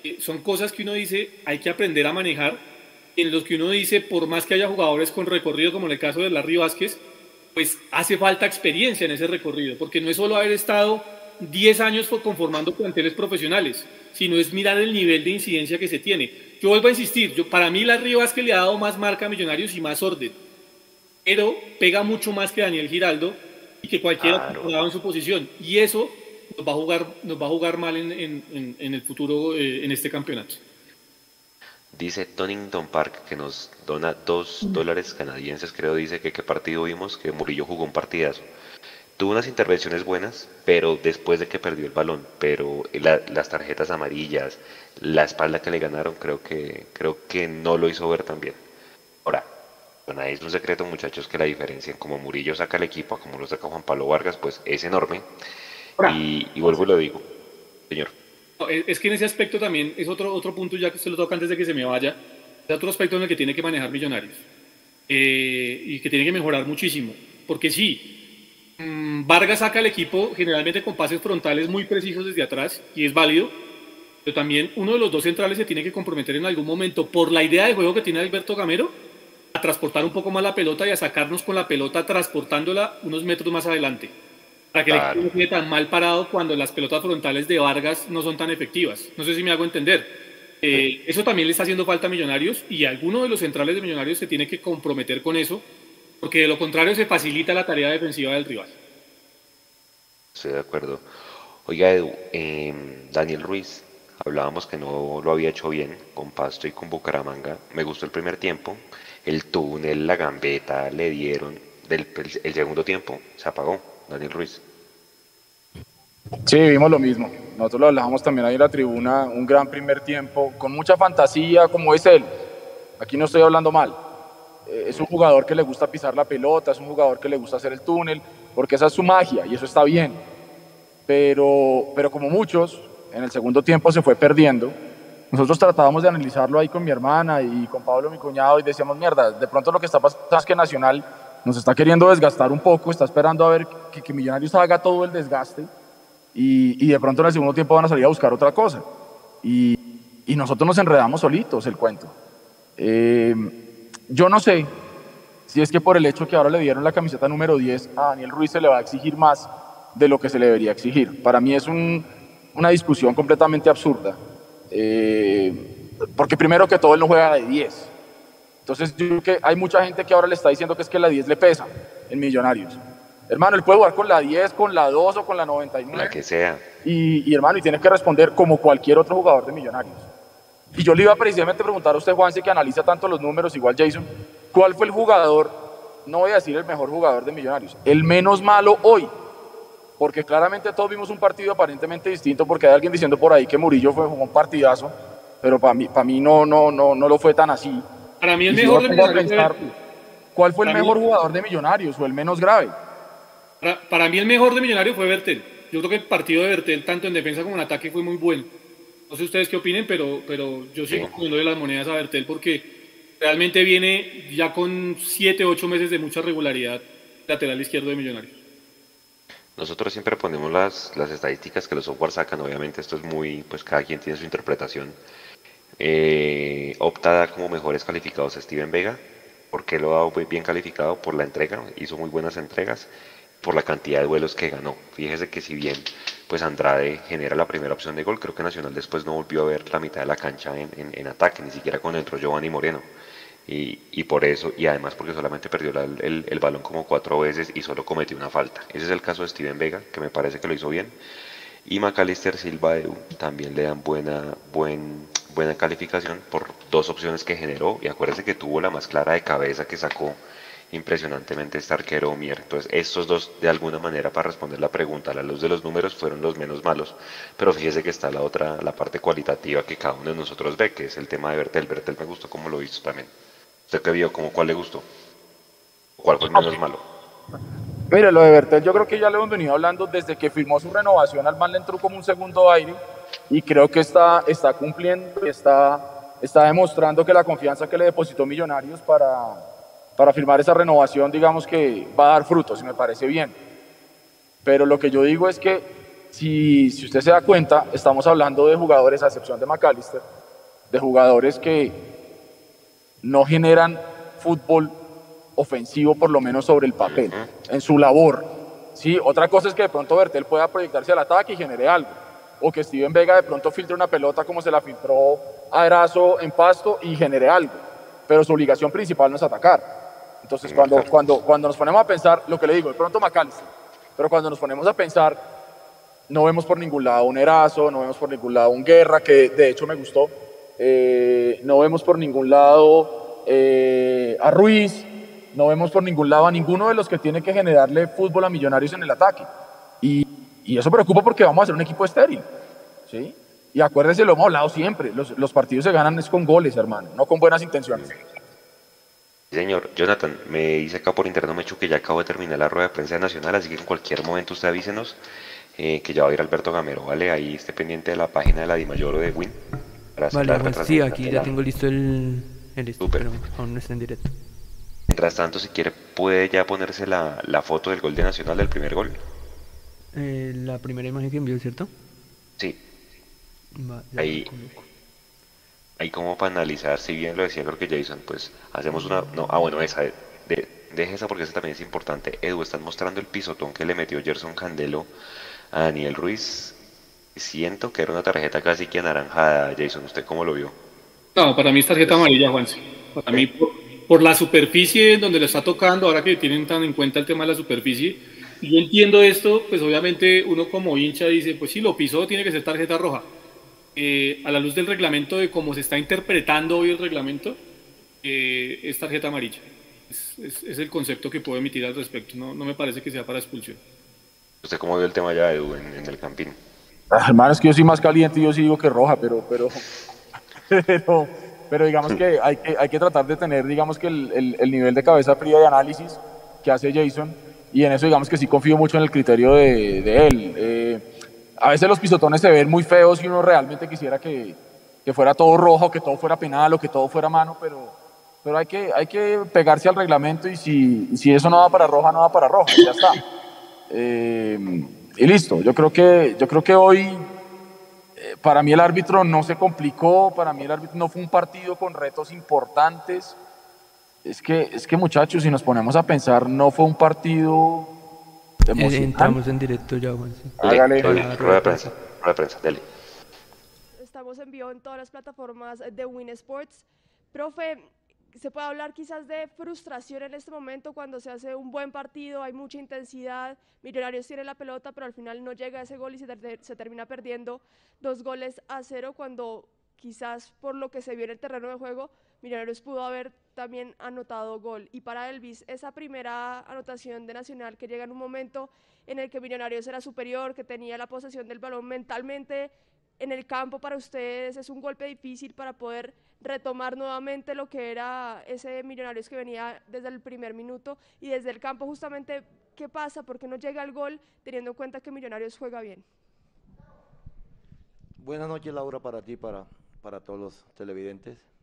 Eh, son cosas que uno dice, hay que aprender a manejar, en los que uno dice, por más que haya jugadores con recorrido, como en el caso de Larry Vázquez, pues hace falta experiencia en ese recorrido, porque no es solo haber estado 10 años conformando planteles profesionales, sino es mirar el nivel de incidencia que se tiene. Yo vuelvo a insistir, yo, para mí la Rivas que le ha dado más marca a Millonarios y más orden, pero pega mucho más que Daniel Giraldo y que cualquiera claro. en su posición. Y eso nos va a jugar, nos va a jugar mal en, el futuro, eh, en este campeonato. Dice Tonington Park que nos dona dos dólares canadienses, creo, dice que qué partido vimos, que Murillo jugó un partidazo. Tuvo unas intervenciones buenas, pero después de que perdió el balón, pero las tarjetas amarillas, la espalda que le ganaron, creo que, creo que no lo hizo ver tan bien. Ahora, bueno, es un secreto, muchachos, que la diferencia en cómo Murillo saca el equipo a como lo saca Juan Pablo Vargas, pues es enorme. Y, y vuelvo y lo digo, señor. Es que en ese aspecto también es otro, otro punto, ya que se lo toca antes de que se me vaya, es otro aspecto en el que tiene que manejar Millonarios eh, y que tiene que mejorar muchísimo. Porque sí, mm, Vargas saca al equipo generalmente con pases frontales muy precisos desde atrás y es válido, pero también uno de los dos centrales se tiene que comprometer en algún momento por la idea de juego que tiene Alberto Gamero a transportar un poco más la pelota y a sacarnos con la pelota transportándola unos metros más adelante para que el equipo no quede tan mal parado cuando las pelotas frontales de Vargas no son tan efectivas. No sé si me hago entender. Eh, eso también le está haciendo falta a Millonarios y alguno de los centrales de Millonarios se tiene que comprometer con eso, porque de lo contrario se facilita la tarea defensiva del rival. Estoy de acuerdo. Oiga, Edu, em, Daniel Ruiz, hablábamos que no lo había hecho bien con Pasto y con Bucaramanga. Me gustó el primer tiempo. El túnel, la gambeta, le dieron. Del, el segundo tiempo se apagó Daniel Ruiz. Sí, vimos lo mismo. Nosotros lo hablábamos también ahí en la tribuna, un gran primer tiempo, con mucha fantasía, como es él. Aquí no estoy hablando mal. Eh, es un jugador que le gusta pisar la pelota, es un jugador que le gusta hacer el túnel, porque esa es su magia y eso está bien. Pero, pero como muchos, en el segundo tiempo se fue perdiendo. Nosotros tratábamos de analizarlo ahí con mi hermana y con Pablo, mi cuñado, y decíamos, mierda, de pronto lo que está pasando es que Nacional nos está queriendo desgastar un poco, está esperando a ver que, que Millonarios haga todo el desgaste y, y, de pronto en el segundo tiempo van a salir a buscar otra cosa. Y, y nosotros nos enredamos solitos el cuento. Eh, yo no sé si es que por el hecho que ahora le dieron la camiseta número 10 a Daniel Ruiz se le va a exigir más de lo que se le debería exigir. Para mí es un, una discusión completamente absurda. Eh, porque primero que todo él no juega de 10. Entonces yo creo que hay mucha gente que ahora le está diciendo que es que la 10 le pesa en Millonarios. Hermano, él puede jugar con la 10, con la 2 o con la 99. La que sea. Y, y hermano, y tiene que responder como cualquier otro jugador de Millonarios. Y yo le iba precisamente a preguntar a usted, Juanse, que analiza tanto los números, igual Jason, ¿cuál fue el jugador, no voy a decir el mejor jugador de Millonarios, el menos malo hoy? Porque claramente todos vimos un partido aparentemente distinto, porque hay alguien diciendo por ahí que Murillo fue un partidazo, pero para mí, para mí no, no, no, no lo fue tan así. Para mí el mejor de Millonarios. ¿Cuál fue el mejor jugador de Millonarios o el menos grave? Para, para, mí el mejor de Millonarios fue Bertel. Yo creo que el partido de Bertel, tanto en defensa como en ataque, fue muy bueno. No sé ustedes qué opinen, pero, pero yo sigo sí. de las monedas a Bertel porque realmente viene ya con 7, 8 meses de mucha regularidad lateral izquierdo de Millonarios. Nosotros siempre ponemos las, las estadísticas que los software sacan, obviamente esto es muy, pues cada quien tiene su interpretación. Eh, opta como mejores calificados a Steven Vega, porque lo ha dado bien calificado por la entrega, hizo muy buenas entregas, por la cantidad de duelos que ganó. Fíjese que si bien pues Andrade genera la primera opción de gol, creo que Nacional después no volvió a ver la mitad de la cancha en, en, ataque, ni siquiera cuando entró Giovanni Moreno. Y, y, por eso, y además porque solamente perdió el, el, balón como cuatro veces y solo cometió una falta. Ese es el caso de Steven Vega, que me parece que lo hizo bien. Y Macalister Silva también le dan buena, buen, buena calificación por dos opciones que generó. Y acuérdense que tuvo la más clara de cabeza que sacó impresionantemente este arquero Mier. Entonces, estos dos, de alguna manera, para responder la pregunta, a la luz de los números, fueron los menos malos. Pero fíjese que está la otra, la parte cualitativa que cada uno de nosotros ve, que es el tema de Bertel. Bertel me gustó como lo hizo también. ¿Usted qué vio? ¿Cómo, ¿Cuál le gustó? ¿Cuál fue menos malo? Mire, lo de Bertel yo creo que ya le hemos venido hablando desde que firmó su renovación, al man le entró como un segundo aire y creo que está, está cumpliendo, está, está demostrando que la confianza que le depositó Millonarios para, para firmar esa renovación, digamos que va a dar frutos y me parece bien. Pero lo que yo digo es que si, si usted se da cuenta, estamos hablando de jugadores, a excepción de McAllister, de jugadores que no generan fútbol ofensivo, por lo menos sobre el papel, en su labor. Sí, otra cosa es que de pronto Bertel pueda proyectarse al ataque y genere algo. O que Steven Vega de pronto filtre una pelota como se la filtró a Erazo en pasto y genere algo. Pero su obligación principal no es atacar. Entonces, cuando, cuando, cuando nos ponemos a pensar, lo que le digo, de pronto McAllister, pero cuando nos ponemos a pensar, no vemos por ningún lado un Erazo, no vemos por ningún lado un Guerra, que de hecho me gustó, eh, no vemos por ningún lado eh, a Ruiz, no vemos por ningún lado a ninguno de los que tiene que generarle fútbol a Millonarios en el ataque. Y, y eso preocupa porque vamos a ser un equipo estéril. ¿sí? Y acuérdense, lo hemos hablado siempre, los, los, partidos se ganan es con goles, hermano, no con buenas intenciones. Señor, Jonathan, me dice acá por interno, me hecho que ya acabo de terminar la rueda de prensa nacional, así que en cualquier momento usted avísenos eh, que ya va a ir Alberto Gamero, ¿vale? Ahí esté pendiente de la página de la Dimayor o de Win. Vale, pues sí, aquí ya tengo listo el, el esto, pero aún no está en directo. Mientras tanto, si quiere, puede ya ponerse la, la foto del gol de Nacional, del primer gol. Eh, la primera imagen que envió, ¿cierto? Sí. Va, ahí, ahí como para analizar, si bien lo decía creo que Jason, pues hacemos una... No, ah, bueno, esa de, de deje esa porque esa también es importante. Edu, están mostrando el pisotón que le metió Gerson Candelo a Daniel Ruiz. Siento que era una tarjeta casi que anaranjada, Jason. ¿Usted cómo lo vio? No, para mí es tarjeta amarilla, Juan. Para mí, por, la superficie donde le está tocando, ahora que tienen tan en cuenta el tema de la superficie, yo entiendo esto, pues obviamente uno como hincha dice, pues si lo pisó, tiene que ser tarjeta roja. Eh, a la luz del reglamento, de cómo se está interpretando hoy el reglamento, eh, es tarjeta amarilla. Es, el concepto que puedo emitir al respecto. No, no me parece que sea para expulsión. ¿Usted cómo vio el tema ya, Edu, en, el campín? Ah, hermano, es que yo soy más caliente y yo sí digo que roja, pero, pero, pero, pero digamos que hay, que hay que tratar de tener, digamos que el, el, nivel de cabeza fría de análisis que hace Jason y en eso digamos que sí confío mucho en el criterio de, de él. Eh, a veces los pisotones se ven muy feos y uno realmente quisiera que, que, fuera todo rojo, que todo fuera penal o que todo fuera mano, pero, pero hay, que, hay que pegarse al reglamento y si, si eso no va para roja, no va para roja, ya está. Eh, y listo, yo creo que, yo creo que hoy eh, para mí el árbitro no se complicó, para mí el árbitro no fue un partido con retos importantes. Es que, es que muchachos, si nos ponemos a pensar, no fue un partido Entramos en directo ya, Juan. Hágale. Rueda de prensa, rueda de prensa, dale. Estamos en vivo en todas las plataformas de Win Sports. Profe, se puede hablar quizás de frustración en este momento cuando se hace un buen partido, hay mucha intensidad, Millonarios tiene la pelota, pero al final no llega ese gol y se, se, termina perdiendo dos goles a cero cuando quizás por lo que se vio en el terreno de juego, Millonarios pudo haber también anotado gol. Y para Elvis, esa primera anotación de Nacional que llega en un momento en el que Millonarios era superior, que tenía la posesión del balón mentalmente en el campo para ustedes, es un golpe difícil para poder retomar nuevamente lo que era ese Millonarios que venía desde el primer minuto y desde el campo justamente qué pasa, por qué no llega el gol teniendo en cuenta que Millonarios juega bien. Buenas noches Laura para ti, para, para todos los televidentes.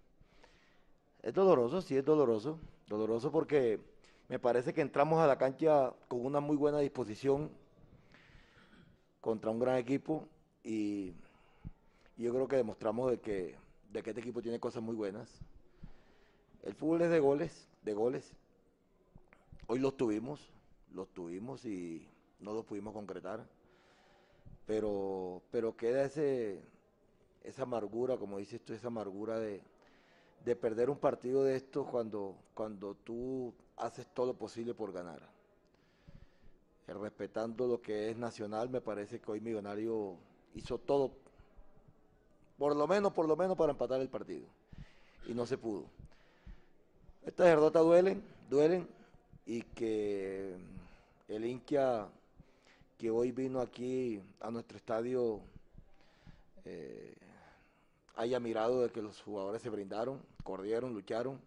Es doloroso, sí es doloroso. Doloroso porque me parece que entramos a la cancha con una muy buena disposición contra un gran equipo y, yo creo que demostramos de que, de que este equipo tiene cosas muy buenas. El fútbol es de goles, de goles. Hoy los tuvimos, los tuvimos y no los pudimos concretar. Pero, pero queda ese, esa amargura, como dices tú, esa amargura de, de perder un partido de esto cuando, cuando tú haces todo lo posible por ganar. Eh, respetando lo que es nacional, me parece que hoy Millonario hizo todo, por lo menos, por lo menos para empatar el partido. Y no se pudo. Estas derrotas duelen, duelen, y que el Inquia que hoy vino aquí a nuestro estadio eh, haya mirado de que los jugadores se brindaron, corrieron, lucharon,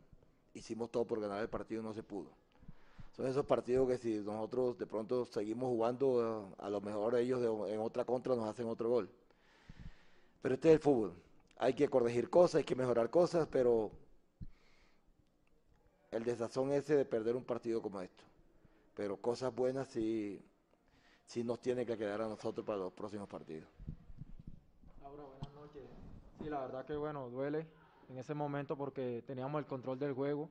hicimos todo por ganar el partido, no se pudo. Son esos partidos que si nosotros de pronto seguimos jugando, a lo mejor ellos en otra contra nos hacen otro gol. Pero este es el fútbol. Hay que corregir cosas, hay que mejorar cosas, pero el desazón ese de perder un partido como esto. Pero cosas buenas sí, sí nos tiene que quedar a nosotros para los próximos partidos. Sí, la verdad que bueno, duele en ese momento porque teníamos el control del juego,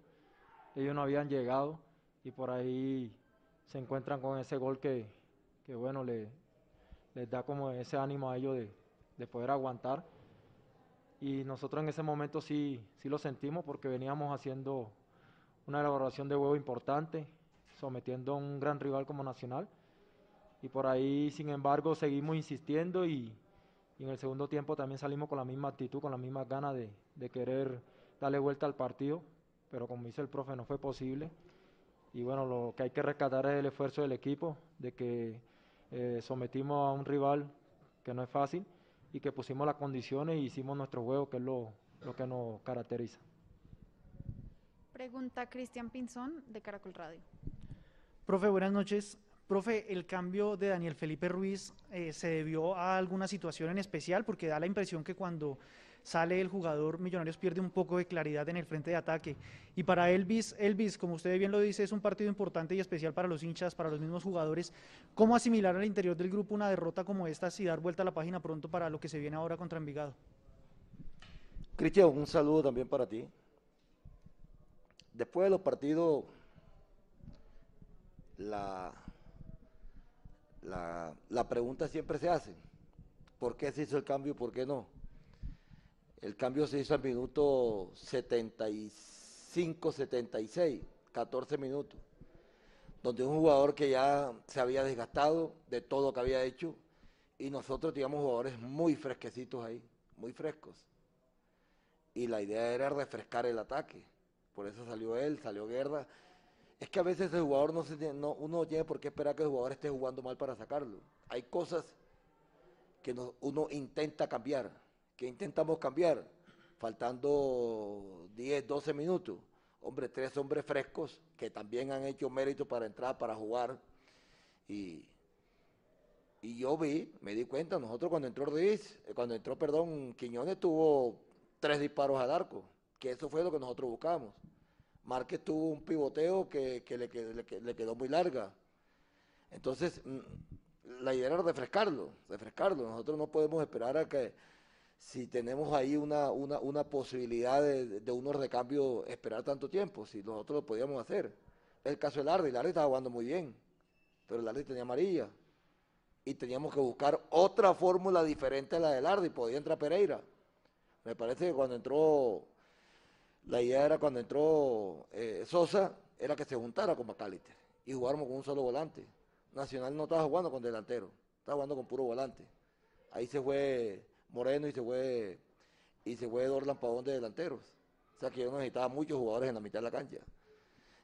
ellos no habían llegado y por ahí se encuentran con ese gol que, bueno, le, les da como ese ánimo a ellos de, poder aguantar. Y nosotros en ese momento sí, sí lo sentimos porque veníamos haciendo una elaboración de juego importante, sometiendo a un gran rival como Nacional. Y por ahí, sin embargo, seguimos insistiendo y, y en el segundo tiempo también salimos con la misma actitud, con la misma ganas de, querer darle vuelta al partido, pero como dice el profe, no fue posible. Y bueno, lo que hay que rescatar es el esfuerzo del equipo, de que eh, sometimos a un rival que no es fácil y que pusimos las condiciones y hicimos nuestro juego, que es lo, lo que nos caracteriza. Pregunta Cristian Pinzón de Caracol Radio. Profe, buenas noches. Profe, el cambio de Daniel Felipe Ruiz eh, se debió a alguna situación en especial, porque da la impresión que cuando sale el jugador Millonarios pierde un poco de claridad en el frente de ataque. Y para Elvis, Elvis, como usted bien lo dice, es un partido importante y especial para los hinchas, para los mismos jugadores. ¿Cómo asimilar al interior del grupo una derrota como esta y dar vuelta a la página pronto para lo que se viene ahora contra Envigado? Cristian, un saludo también para ti. Después de los partidos la, la, la pregunta siempre se hace, ¿por qué se hizo el cambio y por qué no? El cambio se hizo al minuto 75, 76, 14 minutos, donde un jugador que ya se había desgastado de todo lo que había hecho y nosotros teníamos jugadores muy fresquecitos ahí, muy frescos. Y la idea era refrescar el ataque. Por eso salió él, salió Guerra. Es que a veces el jugador no se no, uno no tiene por qué esperar que el jugador esté jugando mal para sacarlo. Hay cosas que uno intenta cambiar ¿Qué intentamos cambiar? Faltando 10, 12 minutos. Hombre, tres hombres frescos que también han hecho mérito para entrar, para jugar. Y, y yo vi, me di cuenta, nosotros cuando entró Ruiz, eh, cuando entró, perdón, Quiñones tuvo tres disparos al arco, que eso fue lo que nosotros buscamos. Márquez tuvo un pivoteo que, le, le, quedó muy larga. Entonces, mm, la idea era refrescarlo, refrescarlo. Nosotros no podemos esperar a que si tenemos ahí una, una, posibilidad de, de, unos recambios, esperar tanto tiempo, si nosotros lo podíamos hacer. El caso de Larry, Larry estaba jugando muy bien, pero Larry tenía amarilla. Y teníamos que buscar otra fórmula diferente a la de Larry, podía entrar Pereira. Me parece que cuando entró, la idea era cuando entró eh, Sosa, era que se juntara con McAllister y jugáramos con un solo volante. Nacional no estaba jugando con delantero, estaba jugando con puro volante. Ahí se fue Moreno y se fue y se fue Dorlan Pavón de delanteros. O sea que yo necesitaba muchos jugadores en la mitad de la cancha.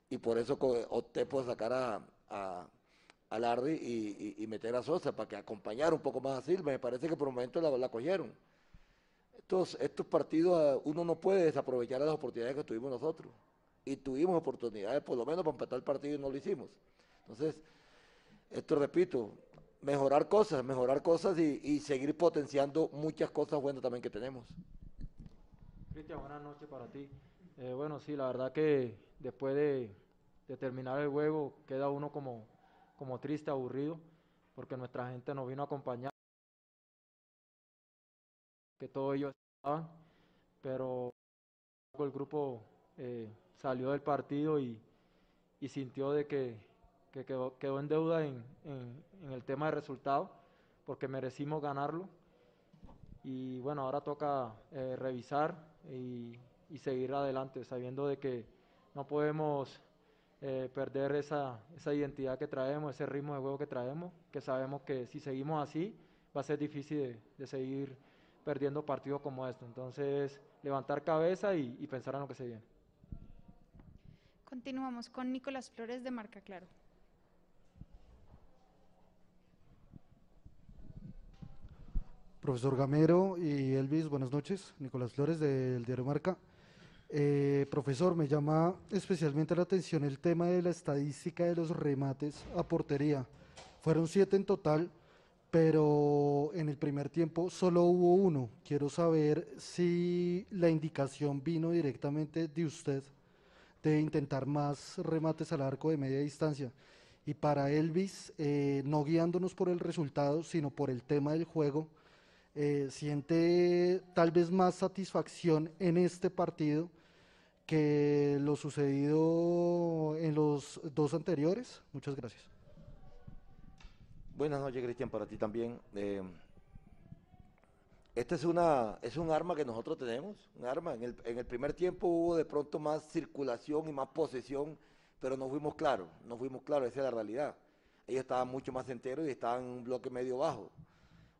Y por eso opté por sacar a, a, Larry y, meter a Sosa para que acompañara un poco más a Silva. Me parece que por un momento la, cogieron. Estos, estos partidos ah, uno no puede desaprovechar las oportunidades que tuvimos nosotros. Y tuvimos oportunidades por lo menos para empatar el partido y no lo hicimos. Entonces, esto repito, mejorar cosas, mejorar cosas y, seguir potenciando muchas cosas buenas también que tenemos. Cristian, buenas noches para ti. Eh, bueno, sí, la verdad que después de, terminar el juego queda uno como, como triste, aburrido, porque nuestra gente nos vino a acompañar, que todos ellos estaban, pero el grupo eh, salió del partido y sintió de que que quedó, en deuda en, el tema de resultado, porque merecimos ganarlo. Y bueno, ahora toca eh, revisar y, seguir adelante, sabiendo de que no podemos eh, perder esa, esa identidad que traemos, ese ritmo de juego que traemos, que sabemos que si seguimos así va a ser difícil de seguir perdiendo partidos como este. Entonces, levantar cabeza y, y pensar en lo que se viene. Continuamos con Nicolás Flores de Marca Claro. Profesor Gamero y Elvis, buenas noches. Nicolás Flores del diario Marca. Eh, profesor, me llama especialmente la atención el tema de la estadística de los remates a portería. Fueron siete en total, pero en el primer tiempo solo hubo uno. Quiero saber si la indicación vino directamente de usted de intentar más remates al arco de media distancia. Y para Elvis, eh, no guiándonos por el resultado, sino por el tema del juego, eh, siente tal vez más satisfacción en este partido que lo sucedido en los dos anteriores? Muchas gracias. Buenas noches, Cristian, para ti también. Eh, esta es, una, es un arma que nosotros tenemos, un arma. En el, en el primer tiempo hubo de pronto más circulación y más posesión, pero no fuimos claros, no fuimos claros, esa es la realidad. Ellos estaban mucho más enteros y estaban en un bloque medio bajo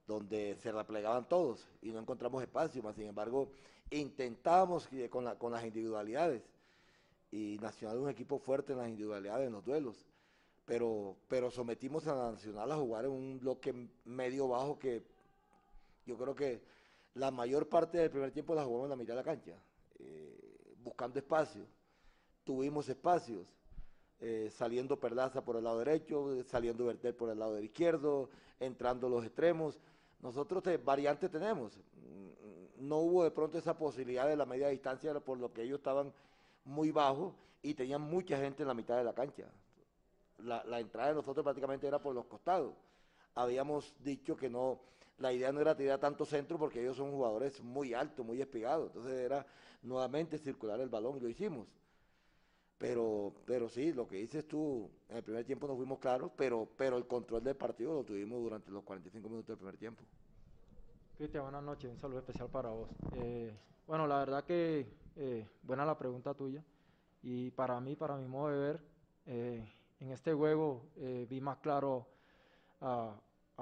donde se replegaban todos y no encontramos espacio, más sin embargo intentamos con, con las individualidades y Nacional es un equipo fuerte en las individualidades, en los duelos, pero, pero sometimos a Nacional a jugar en un bloque medio bajo que yo creo que la mayor parte del primer tiempo la jugamos en la mitad de la cancha, eh, buscando espacio, tuvimos espacios, eh, saliendo Perlaza por el lado derecho, saliendo Bertel por el lado izquierdo, entrando los extremos, nosotros variantes tenemos. No hubo de pronto esa posibilidad de la media distancia por lo que ellos estaban muy bajos y tenían mucha gente en la mitad de la cancha. La, entrada de nosotros prácticamente era por los costados. Habíamos dicho que no, la idea no era tirar tanto centro porque ellos son jugadores muy altos, muy espigados. Entonces era nuevamente circular el balón y lo hicimos. Pero, pero sí, lo que dices tú, en el primer tiempo no fuimos claros, pero, pero el control del partido lo tuvimos durante los 45 minutos del primer tiempo. Cristian, buenas noches, un saludo especial para vos. Eh, bueno, la verdad que eh, buena la pregunta tuya y para mí, para mi modo de ver, eh, en este juego vi más claro a,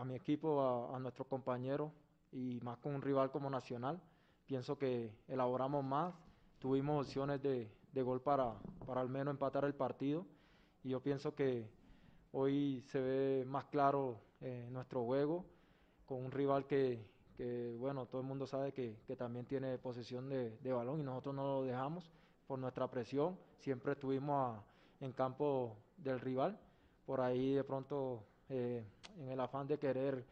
mi equipo, a, a nuestro compañero y más con un rival como Nacional. Pienso que elaboramos más, tuvimos opciones de, gol para, al menos empatar el partido. Y yo pienso que hoy se ve más claro eh, nuestro juego con un rival que, bueno, todo el mundo sabe que, también tiene posesión de, balón y nosotros no lo dejamos por nuestra presión. Siempre estuvimos en campo del rival. Por ahí de pronto, eh, en el afán de querer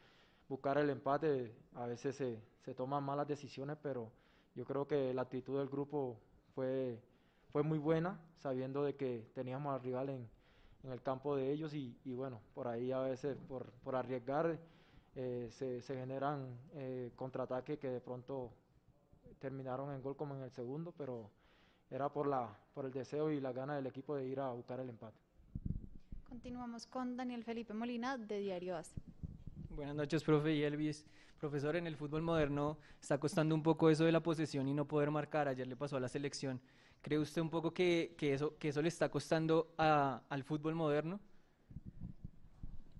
buscar el empate, a veces se, toman malas decisiones, pero yo creo que la actitud del grupo fue fue muy buena, sabiendo de que teníamos al rival en, el campo de ellos y, bueno, por ahí a veces por, por arriesgar eh, se, se, generan eh, contraataques que de pronto terminaron en gol como en el segundo, pero era por, la, por el deseo y la gana del equipo de ir a buscar el empate. Continuamos con Daniel Felipe Molina de Diario AS. Buenas noches, profe y Elvis. Profesor, en el fútbol moderno está costando un poco eso de la posesión y no poder marcar. Ayer le pasó a la selección. ¿Cree usted un poco que, que eso, que eso le está costando a, al fútbol moderno?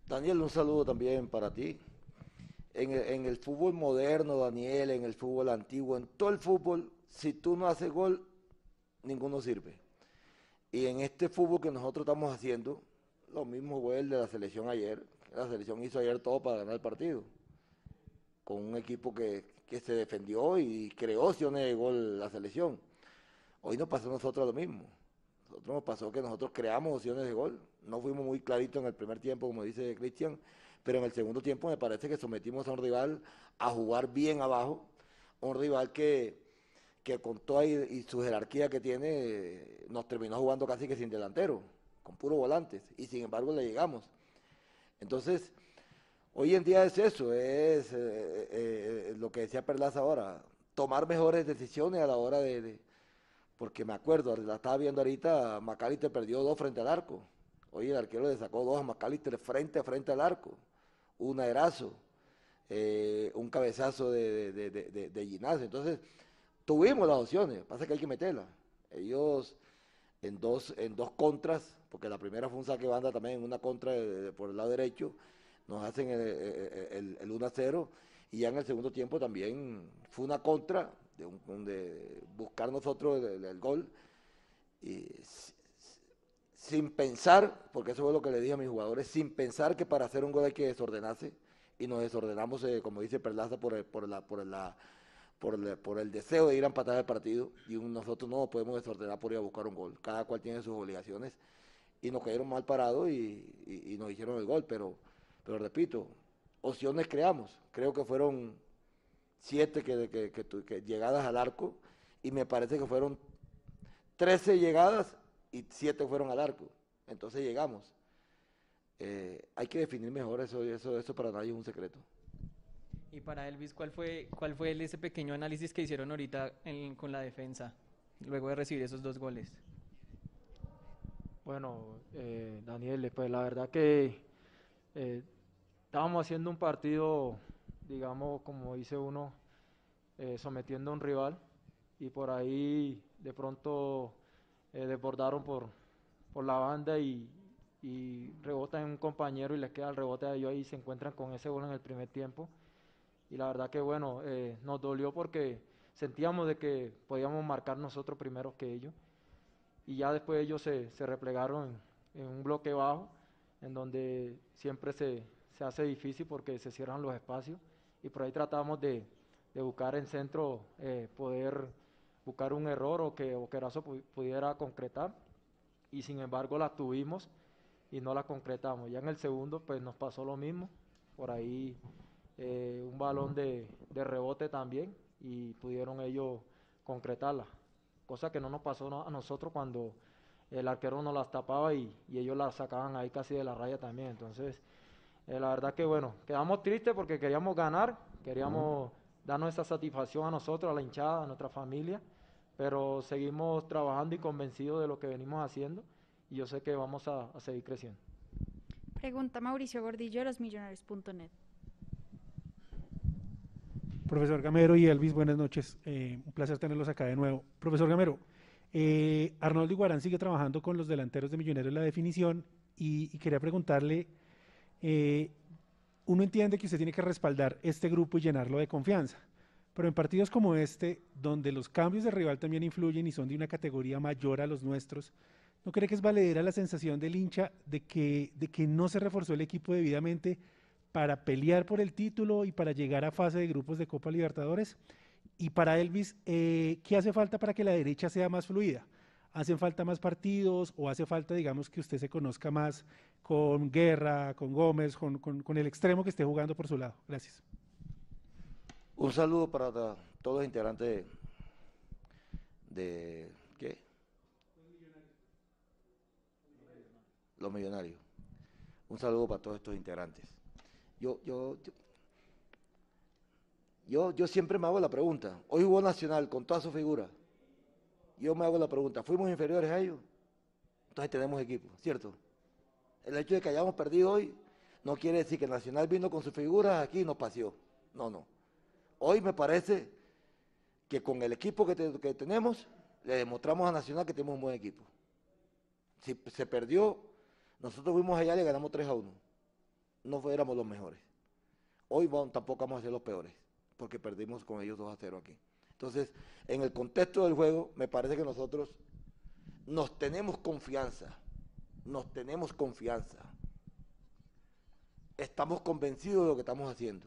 Daniel, un saludo también para ti. En el, en el fútbol moderno, Daniel, en el fútbol antiguo, en todo el fútbol, si tú no haces gol, ninguno sirve. Y en este fútbol que nosotros estamos haciendo, lo mismo fue el de la selección ayer, la selección hizo ayer todo para ganar el partido. Con un equipo que, que se defendió y creó opciones de gol la selección. Hoy nos pasó a nosotros lo mismo. Nosotros nos pasó que nosotros creamos opciones de gol. No fuimos muy claritos en el primer tiempo, como dice Cristian, pero en el segundo tiempo me parece que sometimos a un rival a jugar bien abajo. Un rival que, que con toda y, y su jerarquía que tiene, nos terminó jugando casi que sin delantero, con puros volantes. Y sin embargo le llegamos. Entonces, hoy en día es eso, es eh, eh, eh, lo que decía Perlas ahora, tomar mejores decisiones a la hora de, porque me acuerdo, la estaba viendo ahorita, Macalister perdió dos frente al arco. Hoy el arquero le sacó dos a Macalister frente a frente al arco. Un aerazo, un cabezazo de, de. Entonces, tuvimos las opciones, pasa que hay que meterlas. Ellos en dos, en dos contras, porque la primera fue un saque banda también en una contra por el lado derecho, nos hacen el, el, el 1 a 0 y ya en el segundo tiempo también fue una contra de, buscar nosotros el, gol y sin pensar, porque eso fue lo que le dije a mis jugadores, sin pensar que para hacer un gol hay que desordenarse y nos desordenamos, eh, como dice Perlaza, por, por, por, la, por, el, por el deseo de ir a empatar el partido y nosotros no nos podemos desordenar por ir a buscar un gol, cada cual tiene sus obligaciones y nos cayeron mal parados y, nos hicieron el gol, pero, pero repito, opciones creamos, creo que fueron siete que, que, que, que, llegadas al arco y me parece que fueron 13 llegadas y siete fueron al arco. Entonces llegamos. Eh, hay que definir mejor eso, eso, eso para nadie es un secreto. Y para Elvis, ¿cuál fue, cuál fue ese pequeño análisis que hicieron ahorita en, con la defensa, luego de recibir esos dos goles? Bueno, eh, Daniel, pues la verdad que eh, estábamos haciendo un partido digamos, como dice uno, eh, sometiendo a un rival y por ahí de pronto eh, desbordaron por, por la banda y, y rebotan en un compañero y les queda el rebote a ellos y se encuentran con ese gol en el primer tiempo. Y la verdad que bueno, eh, nos dolió porque sentíamos de que podíamos marcar nosotros primero que ellos. Y ya después ellos se, se replegaron en, un bloque bajo, en donde siempre se, se hace difícil porque se cierran los espacios y por ahí tratamos de, de buscar en centro eh, poder buscar un error o que Oquerazo pudiera concretar y sin embargo la tuvimos y no la concretamos. Ya en el segundo pues nos pasó lo mismo, por ahí eh, un balón de, de, rebote también y pudieron ellos concretarla, cosa que no nos pasó a nosotros cuando el arquero nos las tapaba y, y ellos las sacaban ahí casi de la raya también, entonces eh, la verdad que bueno, quedamos tristes porque queríamos ganar, queríamos uh -huh. darnos esa satisfacción a nosotros, a la hinchada, a nuestra familia, pero seguimos trabajando y convencidos de lo que venimos haciendo y yo sé que vamos a, a seguir creciendo. Pregunta Mauricio Gordillo de los Millonarios.net. Profesor Gamero y Elvis, buenas noches. Eh, un placer tenerlos acá de nuevo. Profesor Gamero, eh, Arnoldo Iguarán sigue trabajando con los delanteros de Millonarios la definición y, quería preguntarle, eh, uno entiende que usted tiene que respaldar este grupo y llenarlo de confianza, pero en partidos como este, donde los cambios de rival también influyen y son de una categoría mayor a los nuestros, ¿no cree que es valedera la sensación del hincha de que no se reforzó el equipo debidamente? Para pelear por el título y para llegar a fase de grupos de Copa Libertadores. Y para Elvis, eh, ¿qué hace falta para que la derecha sea más fluida? ¿Hacen falta más partidos o hace falta, digamos, que usted se conozca más con Guerra, con Gómez, con, el extremo que esté jugando por su lado? Gracias. Un saludo para todos los integrantes de, ¿qué? Los millonarios. Un saludo para todos estos integrantes yo, yo, yo, yo siempre me hago la pregunta. Hoy hubo Nacional con toda su figura. Yo me hago la pregunta, ¿fuimos inferiores a ellos? Entonces tenemos equipo, ¿cierto? El hecho de que hayamos perdido hoy no quiere decir que Nacional vino con sus figuras aquí y nos paseó. No, no. Hoy me parece que con el equipo que, que tenemos, le demostramos a Nacional que tenemos un buen equipo. Si se perdió, nosotros fuimos allá y le ganamos 3 a 1 no fuéramos los mejores. Hoy tampoco vamos a ser los peores, porque perdimos con ellos 2 a 0 aquí. Entonces, en el contexto del juego, me parece que nosotros nos tenemos confianza, nos tenemos confianza. Estamos convencidos de lo que estamos haciendo.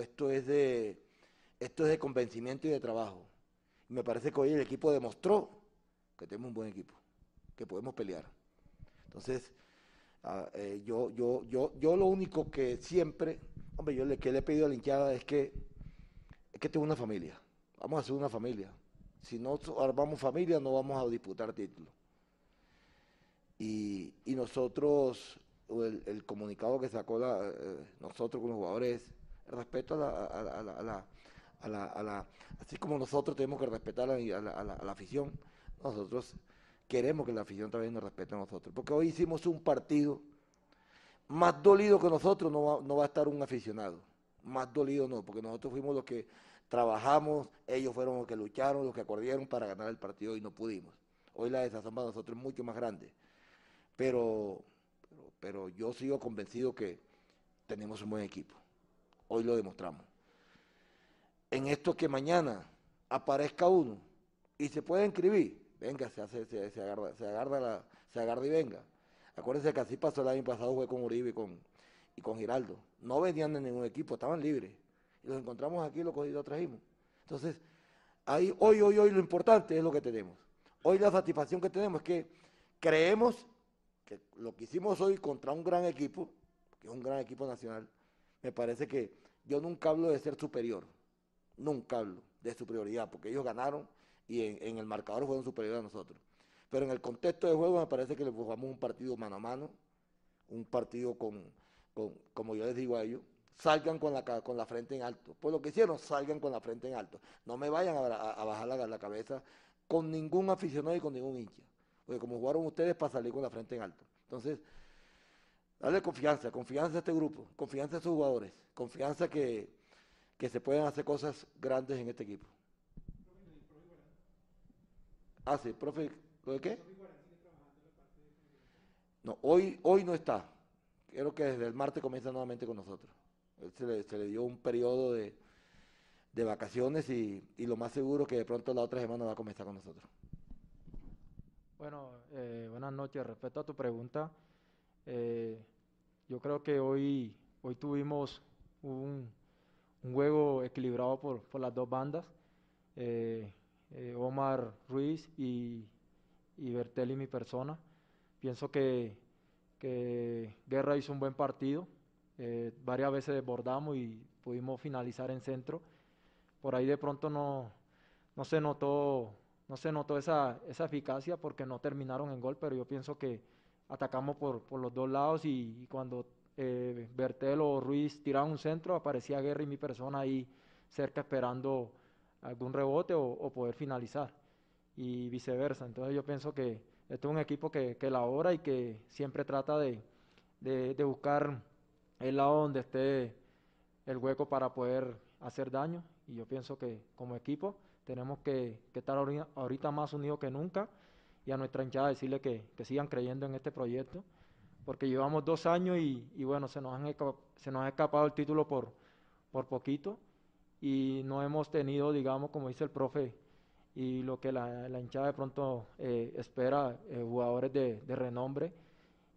esto es de esto es de convencimiento y de trabajo. Y me parece que hoy el equipo demostró que tenemos un buen equipo, que podemos pelear. Entonces, Ah, eh, yo, yo, yo, yo lo único que siempre, hombre, yo le, que le he pedido a la es que, es que tengo una familia. Vamos a hacer una familia. Si no armamos familia, no vamos a disputar títulos. Y, nosotros, el, comunicado que sacó la, eh, nosotros como jugadores, respeto a la, a la, a la, así como nosotros tenemos que respetar a la, afición, nosotros queremos que la afición también nos respete a nosotros. Porque hoy hicimos un partido más dolido que nosotros, no va, no va a estar un aficionado. Más dolido no, porque nosotros fuimos los que trabajamos, ellos fueron los que lucharon, los que acordieron para ganar el partido y no pudimos. Hoy la desazón para nosotros es mucho más grande. Pero, pero, pero yo sigo convencido que tenemos un buen equipo. Hoy lo demostramos. En esto que mañana aparezca uno y se puede inscribir, venga, se, hace, se, agarra, se, agarra se agarra y venga. Acuérdense que así pasó el año pasado, fue con Uribe y con, y con Giraldo. No venían de ningún equipo, estaban libres. Y los encontramos aquí, los lo trajimos. Entonces, ahí, hoy, hoy, hoy lo importante es lo que tenemos. Hoy la satisfacción que tenemos es que creemos que lo que hicimos hoy contra un gran equipo, que es un gran equipo nacional, me parece que yo nunca hablo de ser superior, nunca hablo de superioridad, porque ellos ganaron y en, el marcador fueron superiores a nosotros. Pero en el contexto de juego me parece que le jugamos un partido mano a mano, un partido con, como yo les digo a ellos, salgan con la, con la frente en alto. Pues lo que hicieron, salgan con la frente en alto. No me vayan a, bajar la, la, cabeza con ningún aficionado y con ningún hincha. Porque como jugaron ustedes para salir con la frente en alto. Entonces, darle confianza, confianza a este grupo, confianza a sus jugadores, confianza que, que se pueden hacer cosas grandes en este equipo. Ah, sí, profe, ¿lo de qué? No, hoy, hoy no está. Creo que desde el martes comienza nuevamente con nosotros. se, le, dio un periodo de, vacaciones y, lo más seguro que de pronto la otra semana va a comenzar con nosotros. Bueno, eh, buenas noches. Respecto a tu pregunta, eh, yo creo que hoy, hoy tuvimos un, juego equilibrado por, por las dos bandas. Eh, eh, Omar Ruiz y, y Bertelli, mi persona. Pienso que, Guerra hizo un buen partido. Eh, varias veces desbordamos y pudimos finalizar en centro. Por ahí de pronto no, no se notó, no se notó esa, esa eficacia porque no terminaron en gol, pero yo pienso que atacamos por, los dos lados y, cuando eh, Bertel o Ruiz tiraban un centro, aparecía Guerra y mi persona ahí cerca esperando algún rebote o, poder finalizar y viceversa. Entonces yo pienso que este es un equipo que, que labora y que siempre trata de, de, buscar el lado donde esté el hueco para poder hacer daño y yo pienso que como equipo tenemos que, estar ahorita más unidos que nunca y a nuestra hinchada decirle que, sigan creyendo en este proyecto, porque llevamos dos años y, bueno, se nos, han, se nos ha escapado el título por, por poquito y no hemos tenido, digamos, como dice el profe, y lo que la, hinchada de pronto eh, espera, eh, jugadores de, renombre.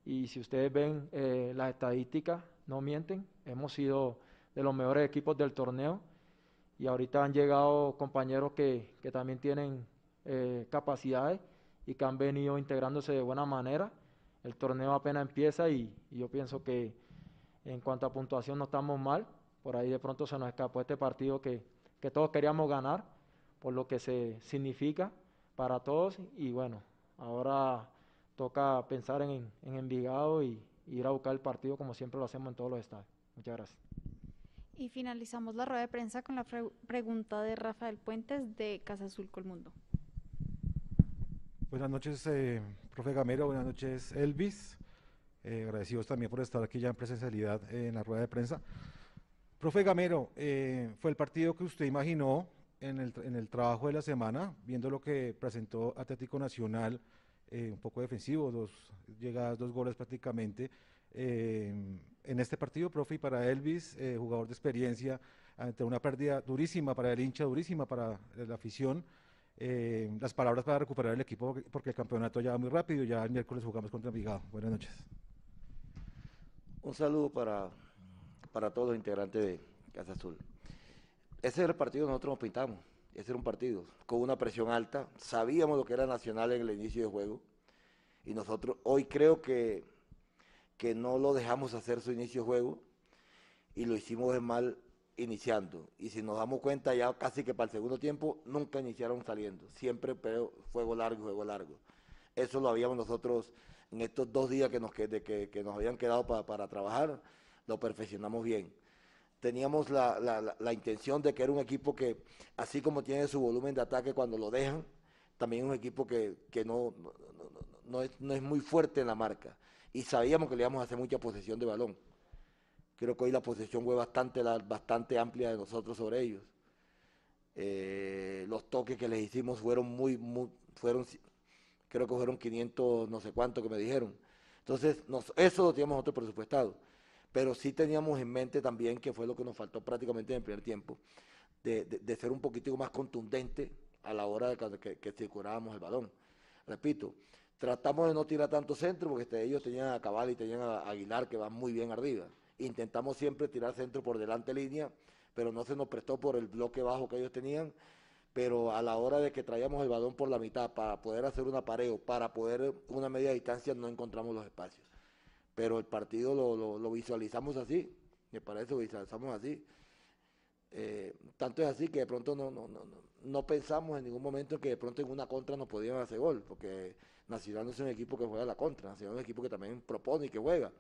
Y si ustedes ven eh, las estadísticas, no mienten, hemos sido de los mejores equipos del torneo y ahorita han llegado compañeros que, que también tienen capacidades y que han venido integrándose de buena manera. El torneo apenas empieza y, y yo pienso que en cuanto a puntuación no estamos mal, por ahí de pronto se nos escapó este partido que, todos queríamos ganar, por lo que se significa para todos. Y bueno, ahora toca pensar en, en Envigado y, ir a buscar el partido como siempre lo hacemos en todos los estadios. Muchas gracias. Y finalizamos la rueda de prensa con la pregunta de Rafael Puentes de Casa Azul Colmundo. Buenas noches, eh, profe Gamero. Buenas noches, Elvis. Eh, agradecidos también por estar aquí ya en presencialidad en la rueda de prensa. Profe Gamero, eh, fue el partido que usted imaginó en el, en el, trabajo de la semana, viendo lo que presentó Atlético Nacional, eh, un poco defensivo, dos llegadas, dos goles prácticamente. Eh, en este partido, profe, y para Elvis, jugador de experiencia, ante una pérdida durísima para el hincha, durísima para la afición. las palabras para recuperar el equipo, porque el campeonato ya va muy rápido, ya el miércoles jugamos contra Envigado. Buenas noches. Un saludo para para todos los integrantes de Casa Azul. Ese era el partido que nosotros nos pintamos. Ese era un partido con una presión alta. Sabíamos lo que era Nacional en el inicio del juego. Y nosotros hoy creo que, que no lo dejamos hacer su inicio de juego y lo hicimos de mal iniciando. Y si nos damos cuenta ya casi que para el segundo tiempo nunca iniciaron saliendo. Siempre pero juego largo, juego largo. Eso lo habíamos nosotros en estos dos días que nos, que, que, nos habían quedado para trabajar lo perfeccionamos bien. Teníamos la, intención de que era un equipo que, así como tiene su volumen de ataque cuando lo dejan, también es un equipo que, no, no, es, muy fuerte en la marca. Y sabíamos que le íbamos a hacer mucha posesión de balón. Creo que hoy la posesión fue bastante, bastante amplia de nosotros sobre ellos. Eh, los toques que les hicimos fueron muy, muy, fueron, creo que fueron 500, no sé cuánto que me dijeron. Entonces, eso lo teníamos nosotros presupuestado pero sí teníamos en mente también, que fue lo que nos faltó prácticamente en el primer tiempo, de, ser un poquitico más contundente a la hora de que, que, circulábamos el balón. Repito, tratamos de no tirar tanto centro porque este, ellos tenían a Cabal y tenían a Aguilar que van muy bien arriba. Intentamos siempre tirar centro por delante línea, pero no se nos prestó por el bloque bajo que ellos tenían. Pero a la hora de que traíamos el balón por la mitad para poder hacer un apareo, para poder una media distancia, no encontramos los espacios pero el partido lo, visualizamos así, me parece, lo visualizamos así. Eh, tanto es así que de pronto no, no, no, no pensamos en ningún momento que de pronto en una contra nos podían hacer gol, porque Nacional no es un equipo que juega la contra, Nacional es un equipo que también propone y que juega,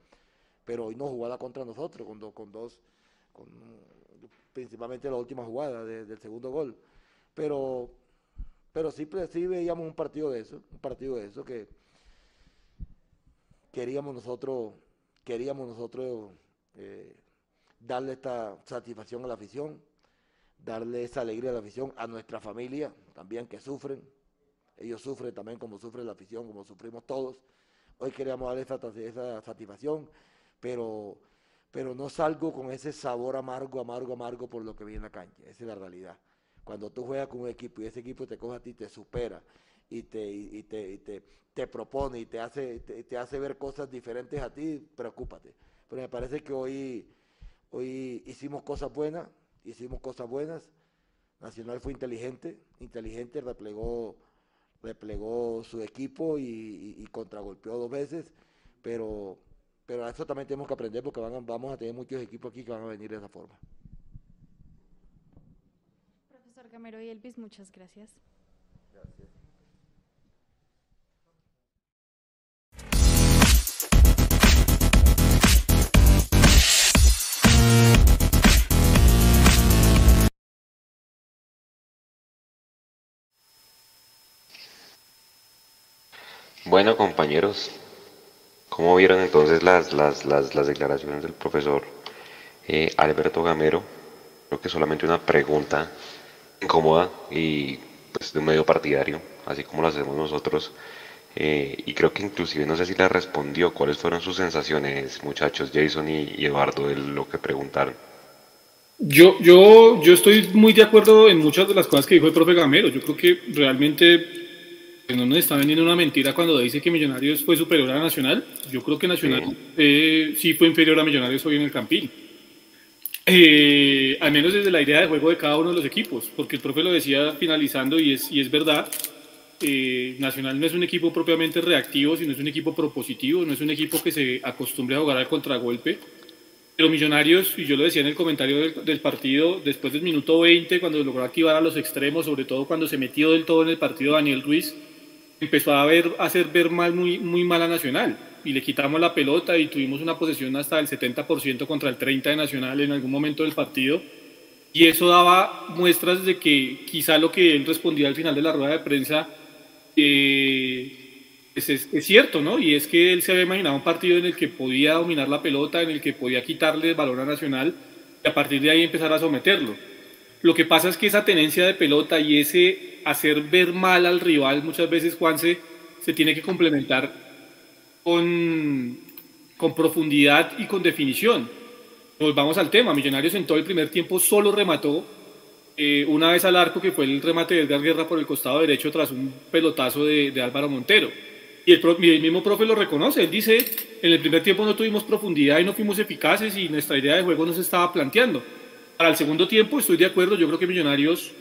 pero hoy no jugó la contra nosotros con, con dos, con, principalmente la última jugada del segundo gol, pero, pero sí, pues, sí veíamos un partido de eso, un partido de eso que queríamos nosotros, queríamos nosotros eh, darle esta satisfacción a la afición, darle esa alegría a la afición, a nuestra familia también que sufren. Ellos sufren también como sufre la afición, como sufrimos todos. Hoy queríamos darle esa, satisfacción, pero, pero no salgo con ese sabor amargo, amargo, amargo por lo que viene en la cancha. Esa es la realidad. Cuando tú juegas con un equipo y ese equipo te coge a ti, te supera y te, y te, te, te, propone y te hace, te, hace ver cosas diferentes a ti, preocúpate. Pero me parece que hoy, hoy hicimos cosas buenas, hicimos cosas buenas. Nacional fue inteligente, inteligente, replegó, replegó su equipo y, y, contragolpeó dos veces, pero, pero a eso también tenemos que aprender porque van vamos a tener muchos equipos aquí que van a venir de esa forma. Profesor Gamero y Elvis, muchas gracias. Gracias. Bueno, compañeros, ¿cómo vieron entonces las, las, las, las declaraciones del profesor eh, Alberto Gamero? Creo que solamente una pregunta incómoda y pues, de un medio partidario, así como lo hacemos nosotros. Eh, y creo que inclusive no sé si le respondió cuáles fueron sus sensaciones, muchachos, Jason y, Eduardo, de lo que preguntaron. Yo, yo, yo estoy muy de acuerdo en muchas de las cosas que dijo el profe Gamero. Yo creo que realmente no nos está vendiendo una mentira cuando dice que Millonarios fue superior a Nacional. Yo creo que Nacional sí, eh, sí fue inferior a Millonarios hoy en el Campín. Eh, al menos desde la idea de juego de cada uno de los equipos, porque el profe lo decía finalizando y es, y es verdad. Eh, Nacional no es un equipo propiamente reactivo, sino es un equipo propositivo, no es un equipo que se acostumbre a jugar al contragolpe. Pero Millonarios, y yo lo decía en el comentario del, del, partido, después del minuto 20, cuando logró activar a los extremos, sobre todo cuando se metió del todo en el partido Daniel Ruiz, empezó a, ver, a hacer ver mal, muy, muy mal a Nacional y le quitamos la pelota y tuvimos una posesión hasta el 70% contra el 30% de Nacional en algún momento del partido. Y eso daba muestras de que quizá lo que él respondía al final de la rueda de prensa eh, es, es, es, cierto, ¿no? Y es que él se había imaginado un partido en el que podía dominar la pelota, en el que podía quitarle el balón a Nacional y a partir de ahí empezar a someterlo. Lo que pasa es que esa tenencia de pelota y ese hacer ver mal al rival, muchas veces Juanse se tiene que complementar con, con profundidad y con definición. Volvamos al tema, Millonarios en todo el primer tiempo solo remató eh, una vez al arco que fue el remate de Edgar Guerra por el costado derecho tras un pelotazo de, Álvaro Montero. Y el, el, mismo profe lo reconoce, él dice, en el primer tiempo no tuvimos profundidad y no fuimos eficaces y nuestra idea de juego no se estaba planteando. Para el segundo tiempo estoy de acuerdo, yo creo que Millonarios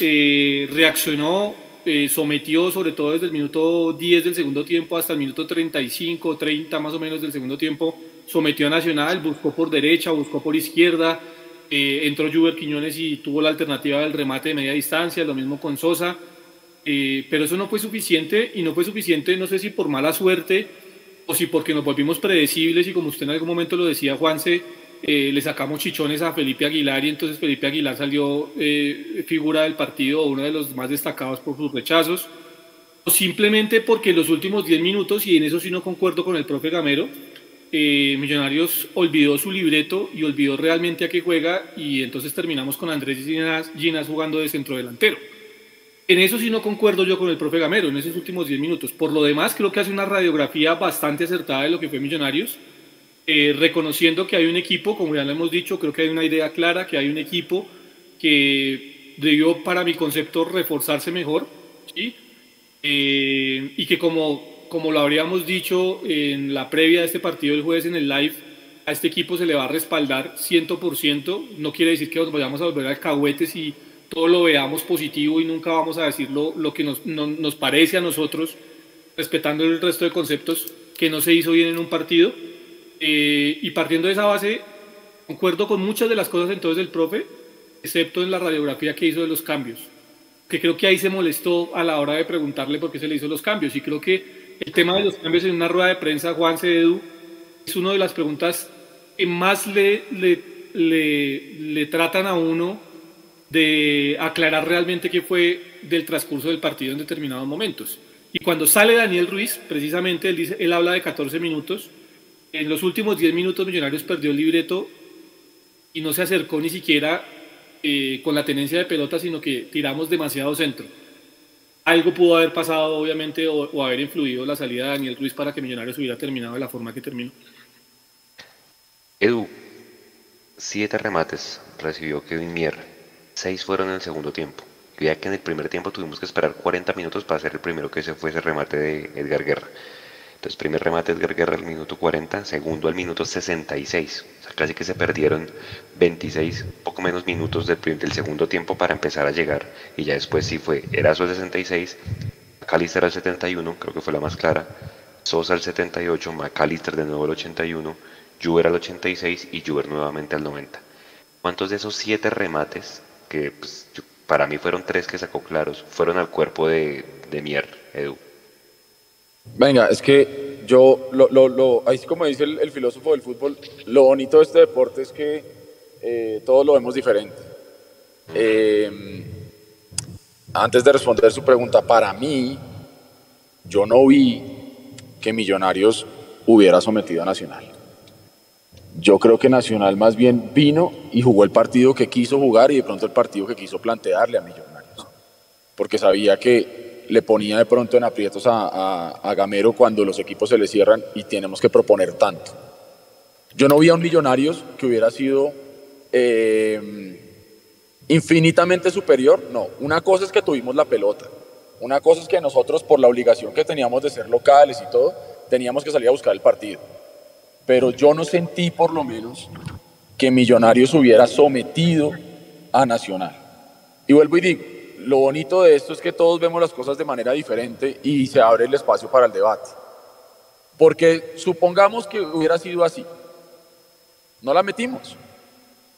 eh, reaccionó, eh, sometió sobre todo desde el minuto 10 del segundo tiempo hasta el minuto 35, 30 más o menos del segundo tiempo, sometió a Nacional, buscó por derecha, buscó por izquierda, eh, entró Juber Quiñones y tuvo la alternativa del remate de media distancia, lo mismo con Sosa, eh, pero eso no fue suficiente y no fue suficiente, no sé si por mala suerte o si porque nos volvimos predecibles y como usted en algún momento lo decía, Juanse, eh, le sacamos chichones a Felipe Aguilar y entonces Felipe Aguilar salió eh, figura del partido, uno de los más destacados por sus rechazos, o simplemente porque en los últimos 10 minutos, y en eso sí no concuerdo con el profe Gamero, eh, Millonarios olvidó su libreto y olvidó realmente a qué juega y entonces terminamos con Andrés Ginas, Ginas jugando de centro delantero. En eso sí no concuerdo yo con el profe Gamero, en esos últimos 10 minutos. Por lo demás, creo que hace una radiografía bastante acertada de lo que fue Millonarios eh, reconociendo que hay un equipo, como ya lo hemos dicho, creo que hay una idea clara, que hay un equipo que debió, para mi concepto, reforzarse mejor. Eh, y que como, como lo habríamos dicho en la previa de este partido el jueves en el live, a este equipo se le va a respaldar 100%, no quiere decir que nos vayamos a volver alcahuetes y todo lo veamos positivo y nunca vamos a decir lo, lo que nos, no, nos parece a nosotros, respetando el resto de conceptos que no se hizo bien en un partido, eh, y partiendo de esa base, concuerdo con muchas de las cosas entonces del profe, excepto en la radiografía que hizo de los cambios, que creo que ahí se molestó a la hora de preguntarle por qué se le hizo los cambios. Y creo que el tema de los cambios en una rueda de prensa, Juan Cedu, es una de las preguntas que más le, le, le, le tratan a uno de aclarar realmente qué fue del transcurso del partido en determinados momentos. Y cuando sale Daniel Ruiz, precisamente él, dice, él habla de 14 minutos, en los últimos 10 minutos Millonarios perdió el libreto y no se acercó ni siquiera eh, con la tenencia de pelota, sino que tiramos demasiado centro. Algo pudo haber pasado, obviamente, o, o, haber influido la salida de Daniel Ruiz para que Millonarios hubiera terminado de la forma que terminó. Edu, siete remates recibió Kevin Mier, seis fueron en el segundo tiempo. Ya que en el primer tiempo tuvimos que esperar 40 minutos para hacer el primero que se fue ese remate de Edgar Guerra. Entonces, primer remate Edgar Guerra al minuto 40, segundo al minuto 66. O sea, casi que se perdieron 26, poco menos minutos del, del segundo tiempo para empezar a llegar. Y ya después sí fue Erazo al 66, McAllister al 71, creo que fue la más clara. Sosa al 78, McAllister de nuevo al 81, Juber al 86 y Juber nuevamente al 90. ¿Cuántos de esos siete remates, que pues, para mí fueron tres que sacó claros, fueron al cuerpo de, de Mier, Edu? Venga, es que yo, lo, lo, ahí como dice el, el, filósofo del fútbol, lo bonito de este deporte es que eh, todos lo vemos diferente. Eh, antes de responder su pregunta, para mí, yo no vi que Millonarios hubiera sometido a Nacional. Yo creo que Nacional más bien vino y jugó el partido que quiso jugar y de pronto el partido que quiso plantearle a Millonarios. Porque sabía que le ponía de pronto en aprietos a, Gamero cuando los equipos se le cierran y tenemos que proponer tanto. Yo no vi a un Millonarios que hubiera sido eh, infinitamente superior. No, una cosa es que tuvimos la pelota. Una cosa es que nosotros, por la obligación que teníamos de ser locales y todo, teníamos que salir a buscar el partido pero yo no sentí por lo menos que Millonarios hubiera sometido a Nacional. Y vuelvo y digo, lo bonito de esto es que todos vemos las cosas de manera diferente y se abre el espacio para el debate. Porque supongamos que hubiera sido así, no la metimos.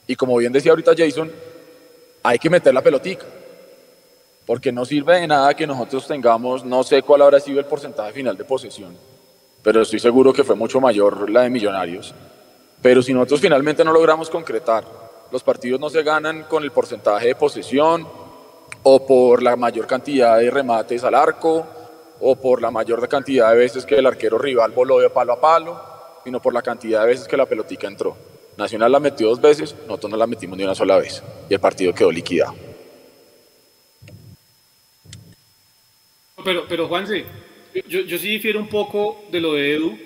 Y como bien decía ahorita Jason, hay que meter la pelotica. Porque no sirve de nada que nosotros tengamos, no sé cuál habrá sido el porcentaje final de posesión, pero estoy seguro que fue mucho mayor la de Millonarios. Pero si nosotros finalmente no logramos concretar, los partidos no se ganan con el porcentaje de posesión o por la mayor cantidad de remates al arco o por la mayor cantidad de veces que el arquero rival voló de palo a palo, sino por la cantidad de veces que la pelotica entró. Nacional la metió dos veces, nosotros no la metimos ni una sola vez y el partido quedó liquidado. Pero, pero Juanse, yo, yo sí difiero un poco de lo de Edu,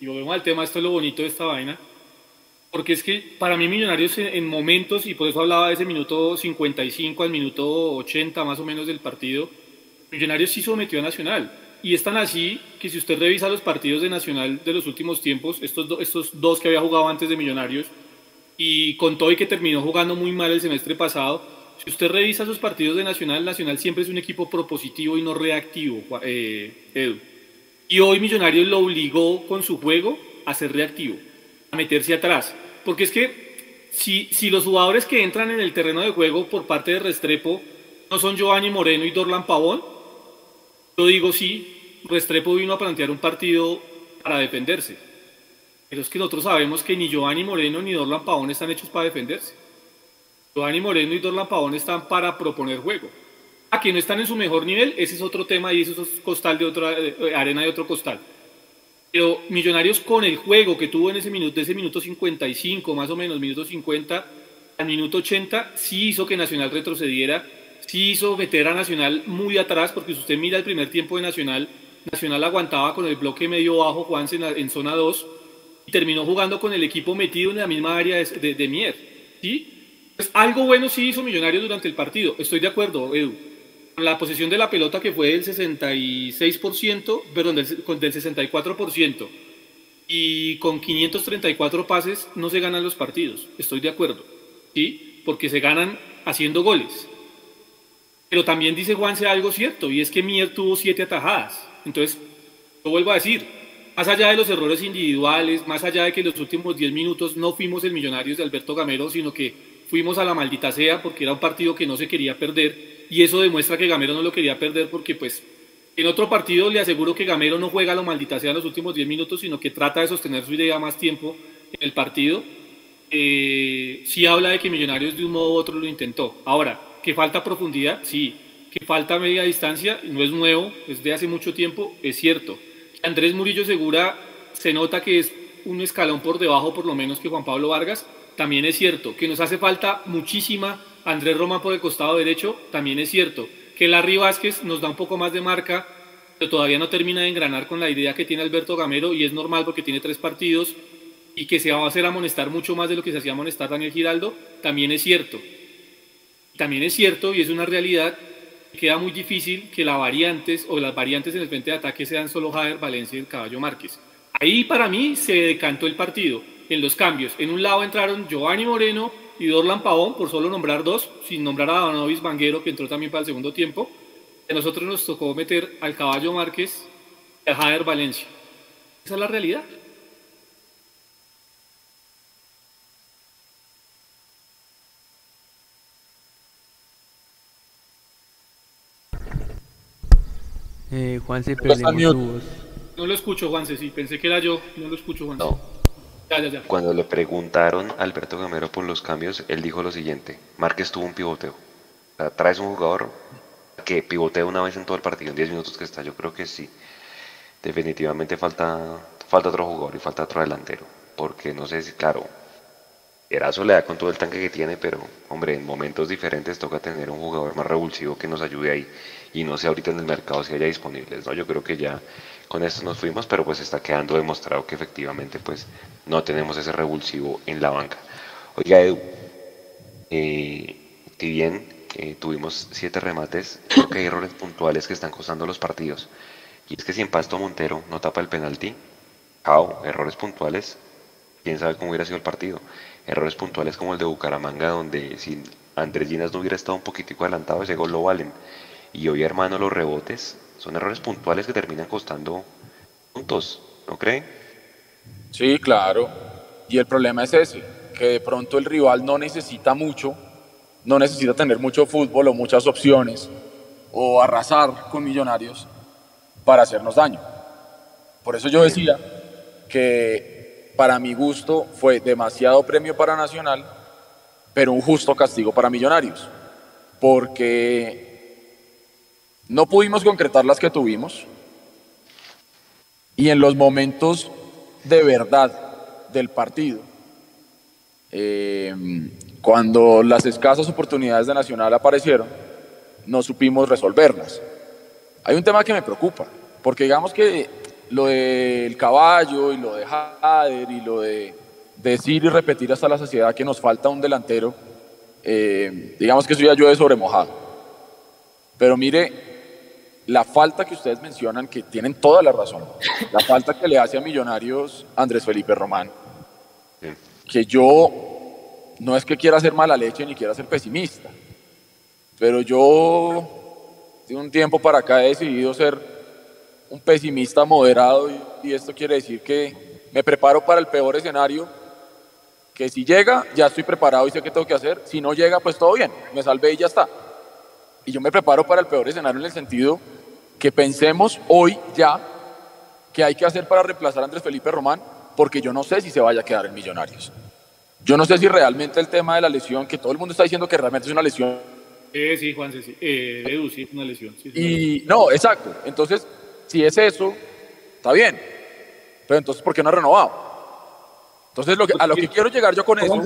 y volvemos al tema, esto es lo bonito de esta vaina, porque es que para mí Millonarios en, momentos, y por eso hablaba de ese minuto 55 al minuto 80 más o menos del partido, Millonarios sí sometió a Nacional. Y es tan así que si usted revisa los partidos de Nacional de los últimos tiempos, estos, estos dos que había jugado antes de Millonarios, y con todo y que terminó jugando muy mal el semestre pasado, si usted revisa sus partidos de Nacional, Nacional siempre es un equipo propositivo y no reactivo, eh, Edu. Y hoy Millonarios lo obligó con su juego a ser reactivo, a meterse atrás. Porque es que si, si los jugadores que entran en el terreno de juego por parte de Restrepo no son Giovanni Moreno y Dorlan Pavón, yo digo sí, Restrepo vino a plantear un partido para defenderse. Pero es que nosotros sabemos que ni Giovanni Moreno ni Dorlan Pavón están hechos para defenderse. Giovanni Moreno y Dorlan Pavón están para proponer juego. A que no están en su mejor nivel, ese es otro tema y eso es costal de otra eh, arena de otro costal. Pero Millonarios con el juego que tuvo en ese minuto, ese minuto 55, más o menos, minuto 50 al minuto 80, sí hizo que Nacional retrocediera, sí hizo meter a Nacional muy atrás, porque si usted mira el primer tiempo de Nacional, Nacional aguantaba con el bloque medio bajo Juanse en, zona 2 y terminó jugando con el equipo metido en la misma área de, de Mier. ¿sí? Pues algo bueno sí hizo Millonarios durante el partido, estoy de acuerdo, Edu. La posesión de la pelota que fue del 66%, perdón, del, del 64%, y con 534 pases no se ganan los partidos, estoy de acuerdo, ¿sí? Porque se ganan haciendo goles. Pero también dice Juanse algo cierto, y es que Mier tuvo siete atajadas. Entonces, lo vuelvo a decir, más allá de los errores individuales, más allá de que en los últimos 10 minutos no fuimos el Millonarios de Alberto Gamero, sino que fuimos a la maldita sea porque era un partido que no se quería perder y eso demuestra que Gamero no lo quería perder porque pues en otro partido le aseguro que Gamero no juega a la maldita sea en los últimos 10 minutos, sino que trata de sostener su idea más tiempo en el partido. Eh, sí habla de que Millonarios de un modo u otro lo intentó. Ahora, que falta profundidad, sí. Que falta media distancia, no es nuevo, es de hace mucho tiempo, es cierto. Andrés Murillo Segura se nota que es un escalón por debajo por lo menos que Juan Pablo Vargas, también es cierto. Que nos hace falta muchísima Andrés Roma por el costado derecho, también es cierto. Que Larry Vázquez nos da un poco más de marca, pero todavía no termina de engranar con la idea que tiene Alberto Gamero y es normal porque tiene tres partidos y que se va a hacer amonestar mucho más de lo que se hacía amonestar Daniel Giraldo, también es cierto. También es cierto y es una realidad queda muy difícil que las variantes o las variantes en el frente de ataque sean solo Javier Valencia y el Caballo Márquez. Ahí para mí se decantó el partido en los cambios. En un lado entraron Giovanni Moreno y Dorlan Pavón, por solo nombrar dos, sin nombrar a Danovis Banguero, que entró también para el segundo tiempo. A nosotros nos tocó meter al Caballo Márquez y a Jader Valencia. Esa es la realidad. Eh, Juanse, perdemos No lo escucho, Juanse, sí, pensé que era yo, no lo escucho, Juanse. No. Cuando le preguntaron a Alberto Gamero por los cambios, él dijo lo siguiente, Márquez tuvo un pivoteo. traes un jugador que pivotea una vez en todo el partido, en 10 minutos que está, yo creo que sí. definitivamente falta, falta otro jugador y falta otro delantero. Porque no sé si, claro, Erazo le da con todo el tanque que tiene, pero hombre, en momentos diferentes toca tener un jugador más revulsivo que nos ayude ahí y no sé ahorita en el mercado si haya disponibles, ¿no? Yo creo que ya con esto nos fuimos, pero pues está quedando demostrado que efectivamente pues no tenemos ese revulsivo en la banca. Oiga Edu, eh, si bien eh, tuvimos siete remates, creo que hay errores puntuales que están costando los partidos. Y es que si en Pasto Montero no tapa el penalti, ¡cao! errores puntuales, quién sabe cómo hubiera sido el partido. Errores puntuales como el de Bucaramanga, donde si Andrés Ginas no hubiera estado un poquitico adelantado, ese gol lo valen. Y hoy, hermano, los rebotes son errores puntuales que terminan costando puntos, ¿no creen? Sí, claro. Y el problema es ese, que de pronto el rival no necesita mucho, no necesita tener mucho fútbol o muchas opciones, o arrasar con millonarios para hacernos daño. Por eso yo decía que para mi gusto fue demasiado premio para Nacional, pero un justo castigo para Millonarios, porque no pudimos concretar las que tuvimos y en los momentos de verdad del partido, eh, cuando las escasas oportunidades de Nacional aparecieron, no supimos resolverlas. Hay un tema que me preocupa, porque digamos que lo del caballo y lo de Jader y lo de decir y repetir hasta la saciedad que nos falta un delantero, eh, digamos que eso ya llueve sobre mojado. Pero mire, la falta que ustedes mencionan, que tienen toda la razón, la falta que le hace a Millonarios Andrés Felipe Román, que yo no es que quiera ser mala leche ni quiera ser pesimista, pero yo de un tiempo para acá he decidido ser un pesimista moderado y, esto quiere decir que me preparo para el peor escenario, que si llega ya estoy preparado y sé qué tengo que hacer, si no llega pues todo bien, me salvé y ya está. Y yo me preparo para el peor escenario en el sentido que pensemos hoy ya qué hay que hacer para reemplazar a Andrés Felipe Román, porque yo no sé si se vaya a quedar en Millonarios. Yo no sé si realmente el tema de la lesión, que todo el mundo está diciendo que realmente es una lesión. Eh, sí, Juan, sí, eh, Edu, sí, es una lesión. y no, exacto. Entonces, si es eso, está bien. Pero entonces, ¿por qué no ha renovado? Entonces, lo a lo que quiero llegar yo con eso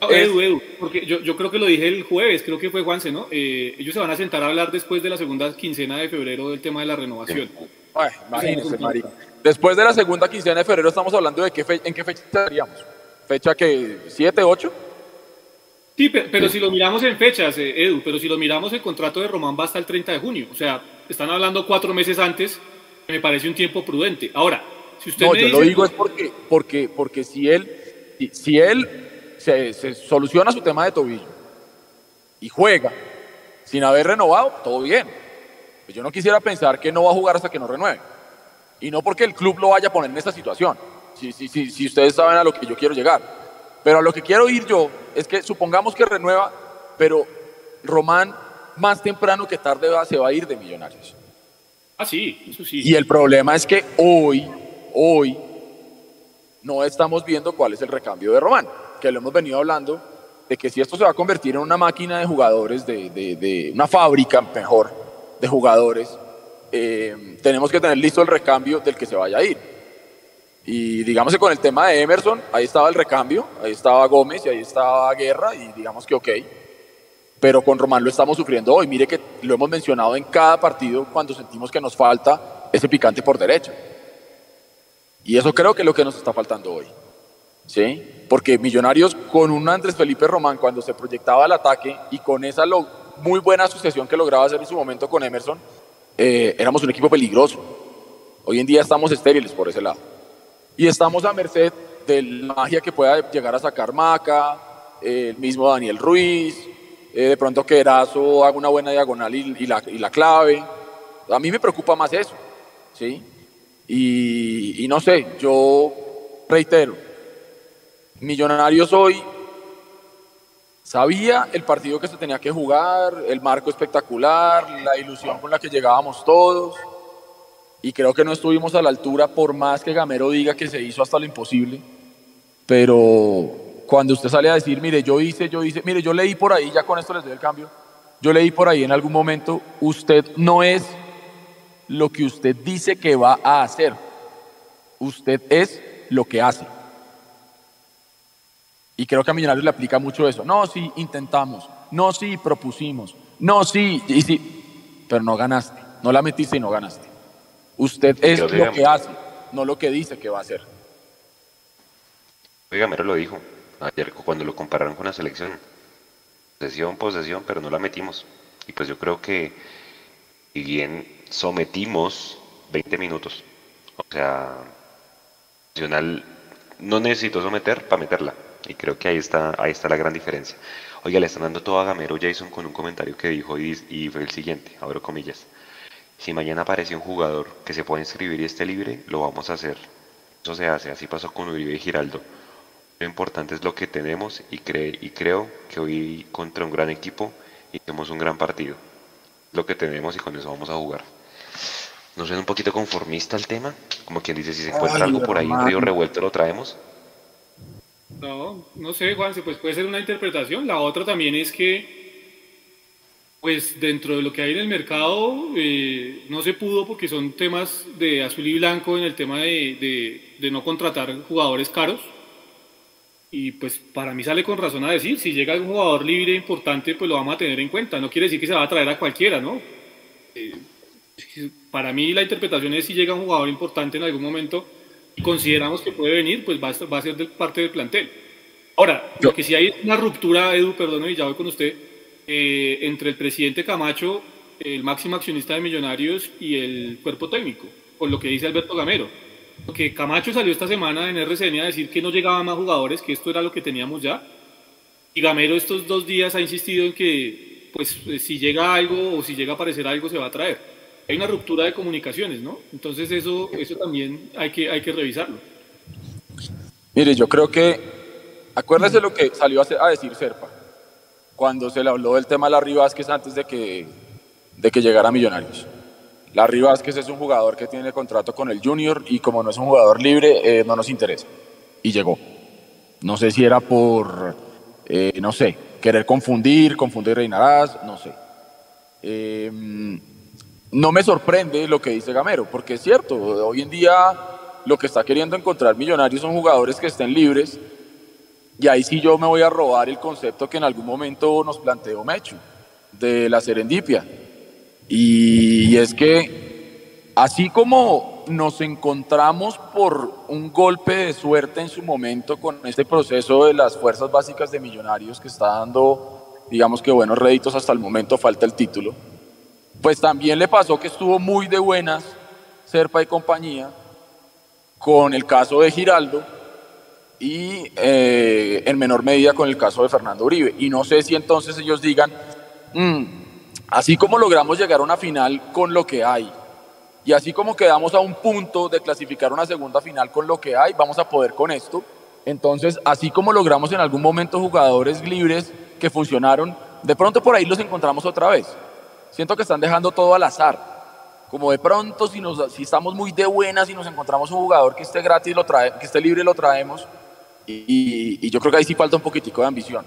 Edu, Edu, porque yo, yo, creo que lo dije el jueves, creo que fue Juanse, ¿no? Eh, ellos se van a sentar a hablar después de la segunda quincena de febrero del tema de la renovación. Ay, imagínense, María. Después de la segunda quincena de febrero estamos hablando de qué en qué fecha estaríamos. ¿Fecha que ¿Siete, ocho? Sí, pero, si lo miramos en fechas, eh, Edu, pero si lo miramos, el contrato de Román va hasta el 30 de junio. O sea, están hablando cuatro meses antes, me parece un tiempo prudente. Ahora, si usted no, yo lo digo es porque, porque, porque si él, si él se, soluciona su tema de tobillo y juega sin haber renovado, todo bien. Pues yo no quisiera pensar que no va a jugar hasta que no renueve. Y no porque el club lo vaya a poner en esta situación. Si, si, si, si ustedes saben a lo que yo quiero llegar. Pero a lo que quiero ir yo es que supongamos que renueva, pero Román más temprano que tarde va, se va a ir de Millonarios. Ah, sí, eso sí. Y el problema es que hoy, hoy, no estamos viendo cuál es el recambio de Román que lo hemos venido hablando, de que si esto se va a convertir en una máquina de jugadores, de, de, una fábrica mejor de jugadores, eh, tenemos que tener listo el recambio del que se vaya a ir. Y digamos que con el tema de Emerson, ahí estaba el recambio, ahí estaba Gómez y ahí estaba Guerra, y digamos que ok. Pero con Román lo estamos sufriendo hoy. Mire que lo hemos mencionado en cada partido cuando sentimos que nos falta ese picante por derecha. Y eso creo que es lo que nos está faltando hoy. ¿Sí? Porque Millonarios con un Andrés Felipe Román cuando se proyectaba el ataque y con esa muy buena asociación que lograba hacer en su momento con Emerson, eh, éramos un equipo peligroso. Hoy en día estamos estériles por ese lado. Y estamos a merced de la magia que pueda llegar a sacar Maca, el mismo Daniel Ruiz, eh, de pronto que Erazo haga una buena diagonal y, la, y, la, clave. A mí me preocupa más eso, ¿sí? y no sé, yo reitero, Millonarios hoy sabía el partido que se tenía que jugar, el marco espectacular, la ilusión con la que llegábamos todos. Y creo que no estuvimos a la altura por más que Gamero diga que se hizo hasta lo imposible. Pero cuando usted sale a decir, mire, yo hice, yo hice, mire, yo leí por ahí, ya con esto les doy el cambio, yo leí por ahí en algún momento, usted no es lo que usted dice que va a hacer. Usted es lo que hace. Y creo que a Millonarios le aplica mucho eso. No, sí, intentamos. No, sí, propusimos. No, sí, y sí. Pero no ganaste. No la metiste y no ganaste. Usted es lo que hace, no lo que dice que va a hacer. Oiga, Mero lo dijo ayer cuando lo compararon con la selección. Posesión, posesión, pero no la metimos. Y pues yo creo que, y bien sometimos 20 minutos. O sea, Nacional no necesitó someter para meterla. Y creo que ahí está, ahí está la gran diferencia. Oiga, le están dando todo a Gamero Jason con un comentario que dijo y, y fue el siguiente, abro comillas. Si mañana aparece un jugador que se puede inscribir y esté libre, lo vamos a hacer. Eso se hace, así pasó con Uribe y Giraldo. Lo importante es lo que tenemos y, y creo que hoy contra un gran equipo hicimos un gran partido. Lo que tenemos y con eso vamos a jugar. ¿No suena un poquito conformista el tema? Como quien dice, si se encuentra algo por ahí, un río revuelto, lo traemos. No, no sé, Juan, pues puede ser una interpretación. La otra también es que pues dentro de lo que hay en el mercado eh, no se pudo porque son temas de azul y blanco en el tema de, de, no contratar jugadores caros. Y pues para mí sale con razón a decir, si llega un jugador libre importante, pues lo vamos a tener en cuenta. No quiere decir que se va a traer a cualquiera, ¿no? Eh, para mí la interpretación es si llega un jugador importante en algún momento y consideramos que puede venir, pues va a, va a ser parte del plantel. Ahora, lo que sí hay es una ruptura, Edu, perdón, y ya voy con usted, eh, entre el presidente Camacho, el máximo accionista de Millonarios y el cuerpo técnico, con lo que dice Alberto Gamero. Porque Camacho salió esta semana en RCN a decir que no llegaban más jugadores, que esto era lo que teníamos ya. Y Gamero estos dos días ha insistido en que, pues, eh, si llega algo o si llega a aparecer algo, se va a traer. Hay una ruptura de comunicaciones, ¿no? Entonces eso, eso también hay que, hay que revisarlo. Mire, yo creo que, acuérdese lo que salió a decir Serpa cuando se le habló del tema de Larry Vázquez antes de que, de que llegara a Millonarios. Larry Vázquez es un jugador que tiene contrato con el Junior y como no es un jugador libre, eh, no nos interesa. Y llegó. No sé si era por, eh, no sé, querer confundir, confundir Reinarás, no sé. Em, no me sorprende lo que dice Gamero, porque es cierto, hoy en día lo que está queriendo encontrar Millonarios son jugadores que estén libres y ahí sí yo me voy a robar el concepto que en algún momento nos planteó Mechu, de la serendipia. Y, es que así como nos encontramos por un golpe de suerte en su momento con este proceso de las fuerzas básicas de millonarios que está dando, digamos que buenos réditos hasta el momento, falta el título, pues también le pasó que estuvo muy de buenas Serpa y compañía con el caso de Giraldo, y eh, en menor medida con el caso de Fernando Uribe. Y no sé si entonces ellos digan, mm, así como logramos llegar a una final con lo que hay, y así como quedamos a un punto de clasificar una segunda final con lo que hay, vamos a poder con esto. Entonces, así como logramos en algún momento jugadores libres que funcionaron, de pronto por ahí los encontramos otra vez. Siento que están dejando todo al azar. Como de pronto, si, nos, si estamos muy de buenas y nos encontramos un jugador que esté gratis, lo trae, que esté libre, lo traemos y, yo creo que ahí sí falta un poquitico de ambición.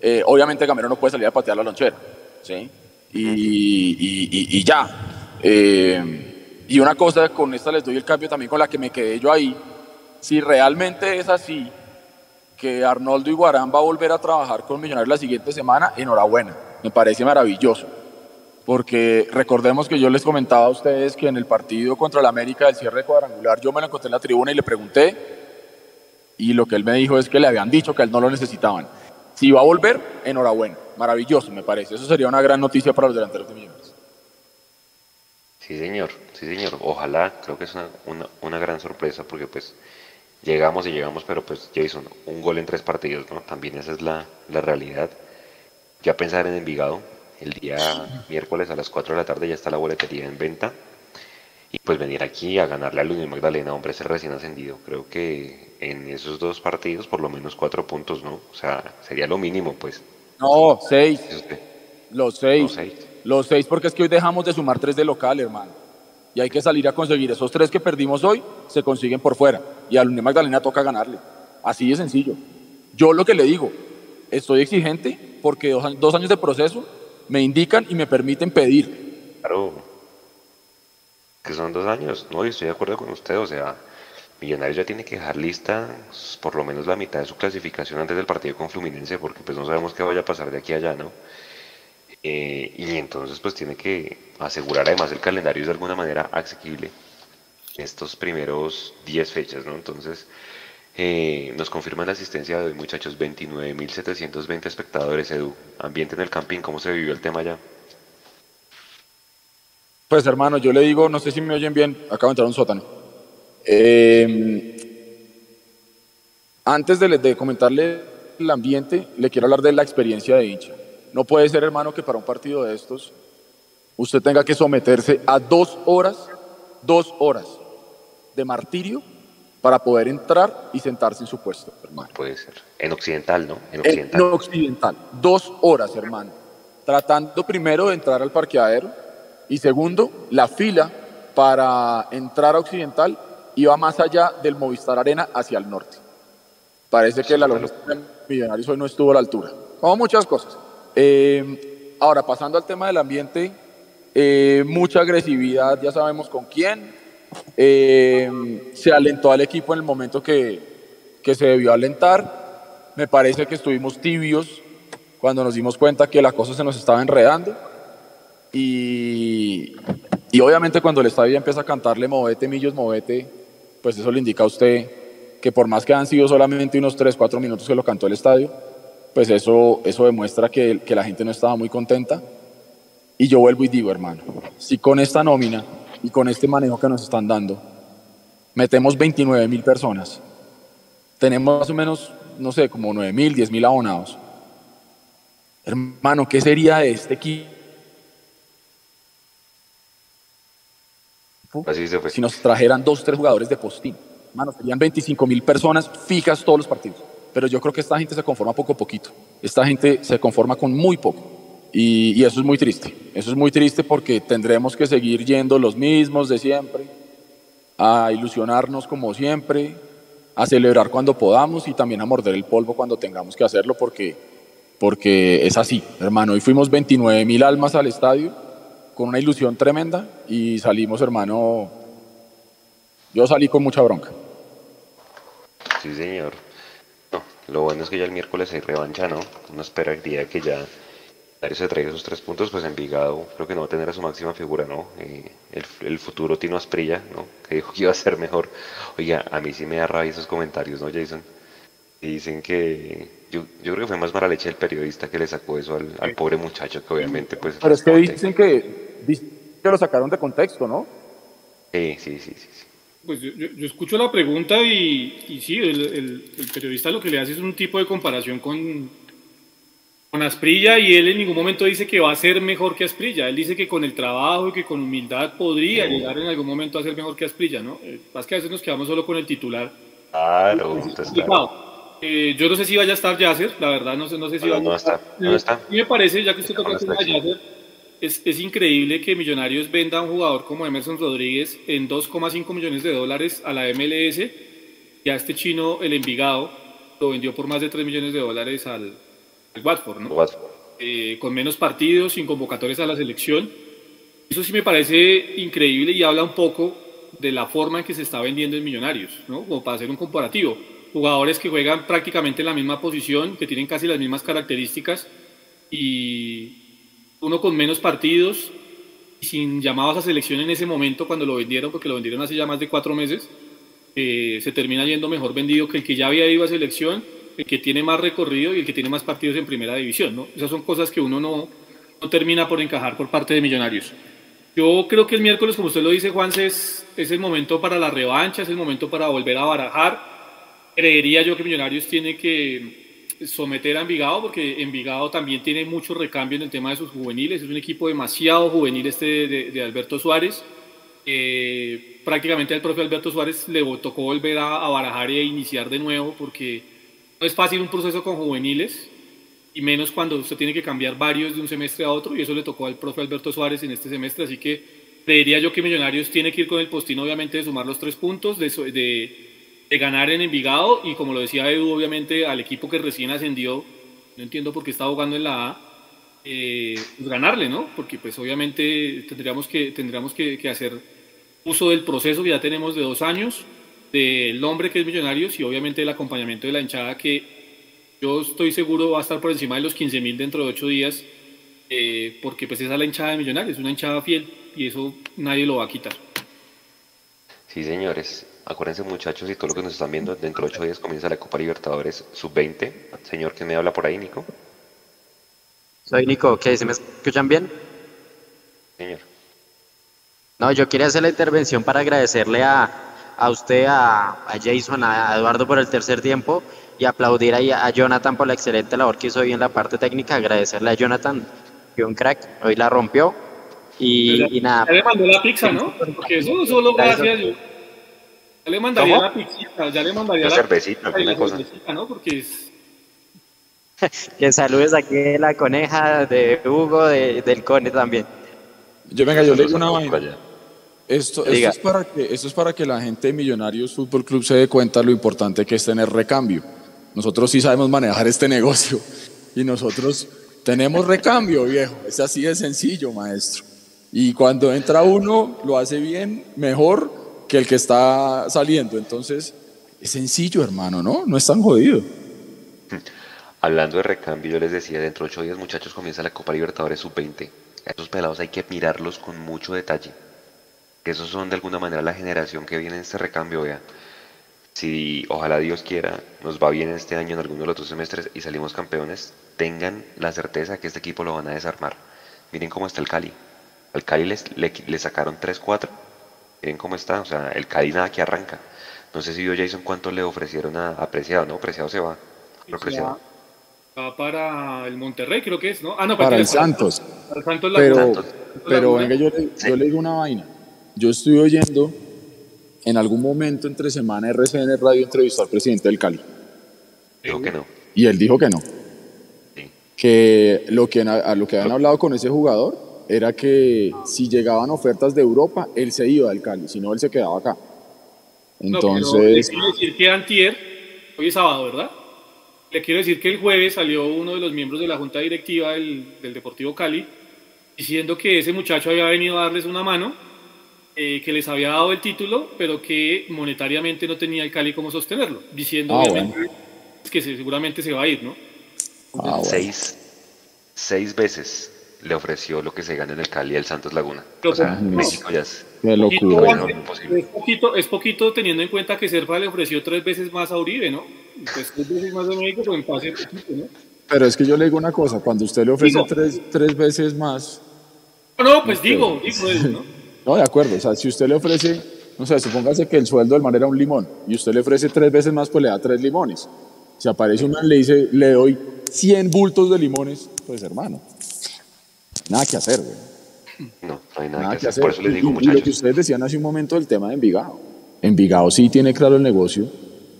Eh, obviamente Gamero no puede salir a patear la lonchera, ¿sí? Y, y ya. Eh, y una cosa, con esta les doy el cambio también con la que me quedé yo ahí. Si realmente es así, que Arnoldo Iguarán va a volver a trabajar con Millonarios la siguiente semana, enhorabuena. Me parece maravilloso. Porque recordemos que yo les comentaba a ustedes que en el partido contra el América del cierre cuadrangular, yo me lo encontré en la tribuna y le pregunté y lo que él me dijo es que le habían dicho que él no lo necesitaban. Si va a volver, enhorabuena, maravilloso me parece. Eso sería una gran noticia para los delanteros de Millonarios. Sí, señor, sí, señor. Ojalá, creo que es una, una, gran sorpresa porque pues llegamos y llegamos, pero pues Jason, un gol en tres partidos, ¿no? También esa es la, la realidad. Ya pensar en Envigado, el día miércoles a las 4 de la tarde ya está la boletería en venta y pues venir aquí a ganarle a Luis Magdalena, hombre, es recién ascendido. Creo que en esos dos partidos por lo menos cuatro puntos, ¿no? O sea, sería lo mínimo, pues. No, seis. Los seis. Los seis. Los seis porque es que hoy dejamos de sumar tres de local, hermano. Y hay que salir a conseguir esos tres que perdimos hoy, se consiguen por fuera. Y a Luis Magdalena toca ganarle. Así de sencillo. Yo lo que le digo, estoy exigente porque dos años de proceso me indican y me permiten pedir. Claro. Que son dos años, no, y estoy de acuerdo con usted, o sea, Millonarios ya tiene que dejar lista por lo menos la mitad de su clasificación antes del partido con Fluminense, porque pues no sabemos qué vaya a pasar de aquí a allá, ¿no? Eh, y entonces pues tiene que asegurar además el calendario de alguna manera asequible estos primeros 10 fechas, ¿no? Entonces eh, nos confirman la asistencia de hoy, muchachos, 29.720 espectadores, Edu. Ambiente en el camping, ¿cómo se vivió el tema ya? Pues hermano, yo le digo, no sé si me oyen bien, acabo de entrar a un sótano. Eh, antes de, de comentarle el ambiente, le quiero hablar de la experiencia de hincha. No puede ser, hermano, que para un partido de estos usted tenga que someterse a dos horas, dos horas de martirio para poder entrar y sentarse en su puesto, hermano. Puede ser. En occidental, ¿no? En occidental. En occidental. Dos horas, hermano. Tratando primero de entrar al parqueadero y segundo, la fila para entrar a occidental iba más allá del Movistar Arena hacia el norte. Parece que la logística de Millonarios hoy no estuvo a la altura. Como muchas cosas. Eh, ahora, pasando al tema del ambiente, eh, mucha agresividad, ya sabemos con quién. Eh, se alentó al equipo en el momento que, que se debió alentar. Me parece que estuvimos tibios cuando nos dimos cuenta que la cosa se nos estaba enredando. Y, y obviamente cuando el estadio empieza a cantarle movete, millos, movete, pues eso le indica a usted que por más que han sido solamente unos 3, 4 minutos que lo cantó el estadio, pues eso, eso demuestra que, que la gente no estaba muy contenta. Y yo vuelvo y digo, hermano, si con esta nómina y con este manejo que nos están dando, metemos 29 mil personas, tenemos más o menos, no sé, como 9 mil, 10 mil abonados. Hermano, ¿qué sería de este equipo? Si nos trajeran dos, tres jugadores de postín, hermano, serían 25 mil personas fijas todos los partidos. Pero yo creo que esta gente se conforma poco a poquito. Esta gente se conforma con muy poco. Y, eso es muy triste. Eso es muy triste porque tendremos que seguir yendo los mismos de siempre, a ilusionarnos como siempre, a celebrar cuando podamos y también a morder el polvo cuando tengamos que hacerlo porque, porque es así, hermano. Hoy fuimos 29 mil almas al estadio con una ilusión tremenda y salimos, hermano. Yo salí con mucha bronca. Sí, señor. lo bueno es que ya el miércoles hay revancha, ¿no? Uno esperaría que ya se traiga esos tres puntos, pues Envigado creo que no va a tener a su máxima figura, ¿no? Eh, el, futuro Tino Asprilla, ¿no? Que dijo que iba a ser mejor. Oiga, a mí sí me da rabia esos comentarios, ¿no, Jason? Y dicen que yo, yo creo que fue más mala leche el periodista que le sacó eso al, pobre muchacho, que obviamente pues... Pero es que dicen que, que lo sacaron de contexto, ¿no? Sí, sí, sí, sí. Pues yo, yo, escucho la pregunta y, y sí, el, el periodista lo que le hace es un tipo de comparación con, con Asprilla y él en ningún momento dice que va a ser mejor que Asprilla. Él dice que con el trabajo y que con humildad podría llegar en algún momento a ser mejor que Asprilla, ¿no? Eh, más que a veces nos quedamos solo con el titular. Claro, eh, yo no sé si vaya a estar Yasser, la verdad, no sé, no sé si va a estar. No está. Y me parece, ya que usted toca el Yasser, es, es, increíble que Millonarios venda a un jugador como Emerson Rodríguez en 2,5 millones de dólares a la MLS y a este chino, el Envigado, lo vendió por más de 3 millones de dólares al, el Watford, ¿no? Eh, con menos partidos, sin convocatorias a la selección. Eso sí me parece increíble y habla un poco de la forma en que se está vendiendo en Millonarios, ¿no? Como para hacer un comparativo. Jugadores que juegan prácticamente en la misma posición, que tienen casi las mismas características y uno con menos partidos y sin llamados a selección en ese momento cuando lo vendieron, porque lo vendieron hace ya más de cuatro meses, eh, se termina yendo mejor vendido que el que ya había ido a selección el que tiene más recorrido y el que tiene más partidos en primera división, ¿no? Esas son cosas que uno no, no termina por encajar por parte de Millonarios. Yo creo que el miércoles, como usted lo dice, Juan, es, es el momento para la revancha, es el momento para volver a barajar. Creería yo que Millonarios tiene que someter a Envigado, porque Envigado también tiene mucho recambio en el tema de sus juveniles. Es un equipo demasiado juvenil este de, Alberto Suárez. Eh, prácticamente al propio Alberto Suárez le tocó volver a, a barajar e iniciar de nuevo, porque no es fácil un proceso con juveniles, y menos cuando usted tiene que cambiar varios de un semestre a otro, y eso le tocó al profe Alberto Suárez en este semestre, así que creería yo que Millonarios tiene que ir con el postín, obviamente, de sumar los tres puntos, de, de, ganar en Envigado, y como lo decía Edu, obviamente, al equipo que recién ascendió, no entiendo por qué está jugando en la A, eh, pues ganarle, ¿no? Porque pues obviamente tendríamos que, tendríamos que, que hacer uso del proceso que ya tenemos de dos años, del nombre que es Millonarios y obviamente el acompañamiento de la hinchada que yo estoy seguro va a estar por encima de los 15 mil dentro de ocho días, eh, porque pues esa es la hinchada de Millonarios, una hinchada fiel y eso nadie lo va a quitar. Sí, señores. Acuérdense muchachos y todo lo que nos están viendo, dentro de ocho días comienza la Copa Libertadores Sub-20. Señor, ¿quién me habla por ahí, Nico? Soy Nico, ¿qué? ¿Se me escuchan bien? Señor. No, yo quería hacer la intervención para agradecerle a, a usted, a, a, Jason, a Eduardo por el tercer tiempo y aplaudir ahí a Jonathan por la excelente labor que hizo hoy en la parte técnica. Agradecerle a Jonathan, que un crack, hoy la rompió. Y, y nada. Ya le mandó la pizza, ¿no? Porque eso solo gracias yo. Ya le mandaría la pizza, ya le mandaría la cervecita, alguna cosa. ¿no? Porque es... que saludes aquí de la coneja, de Hugo, de, del Cone también. Yo venga, yo le digo una vaina. Esto, esto, es para que, esto es para que la gente de Millonarios Fútbol Club se dé cuenta lo importante que es tener recambio. Nosotros sí sabemos manejar este negocio y nosotros tenemos recambio, viejo. Es así de sencillo, maestro. Y cuando entra uno, lo hace bien, mejor que el que está saliendo. Entonces, es sencillo, hermano, ¿no? No es tan jodido. Hablando de recambio, yo les decía, dentro de ocho días, muchachos, comienza la Copa Libertadores Sub-20. A esos pelados hay que mirarlos con mucho detalle. Que esos son de alguna manera la generación que viene en este recambio, vea. Si ojalá Dios quiera, nos va bien este año en alguno de los dos semestres y salimos campeones, tengan la certeza que este equipo lo van a desarmar. Miren cómo está el Cali. Al Cali les, le, sacaron 3-4. Miren cómo está. O sea, el Cali nada que arranca. No sé si vio Jason cuánto le ofrecieron a, Apreciado, ¿no? Apreciado se va. Apreciado. Va para el Monterrey, creo que es, ¿no? Ah, no, para, el Santos. Para el Santos pero, pero venga, yo le, yo le digo una vaina. Yo estoy oyendo en algún momento entre semana RCN Radio entrevistó al presidente del Cali. Dijo que no. Y él dijo que no. Que lo que a lo que habían hablado con ese jugador era que si llegaban ofertas de Europa, él se iba del Cali, si no, él se quedaba acá. Entonces. No, le quiero decir que Antier, hoy es sábado, ¿verdad? Le quiero decir que el jueves salió uno de los miembros de la junta directiva del, del Deportivo Cali diciendo que ese muchacho había venido a darles una mano, eh, que les había dado el título, pero que monetariamente no tenía el Cali como sostenerlo, diciendo Ah, obviamente que se- seguramente se va a ir, ¿no? Ah, bueno. seis, seis veces le ofreció lo que se gana en el Cali al Santos Laguna. Pero o sea, no. México ya es... Qué Poquito, locura. es, poquito, es poquito teniendo en cuenta que Serpa le ofreció tres veces más a Uribe, ¿no? Pues tres veces más de México, pues en pase poquito, ¿no? Pero es que yo le digo una cosa, cuando usted le ofrece Digo. tres, tres veces más, No, no, pues digo, digo eso, ¿no? No, de acuerdo, o sea, si usted le ofrece, no sé, supóngase que el sueldo del man era un limón y usted le ofrece tres veces más, pues le da tres limones. Si aparece un man le dice, le doy 100 bultos de limones, pues hermano, nada que hacer, güey. No, no hay nada, Nada que que hacer. hacer. Por eso les digo, y, y lo que ustedes decían hace un momento del tema de Envigado. Envigado sí tiene claro el negocio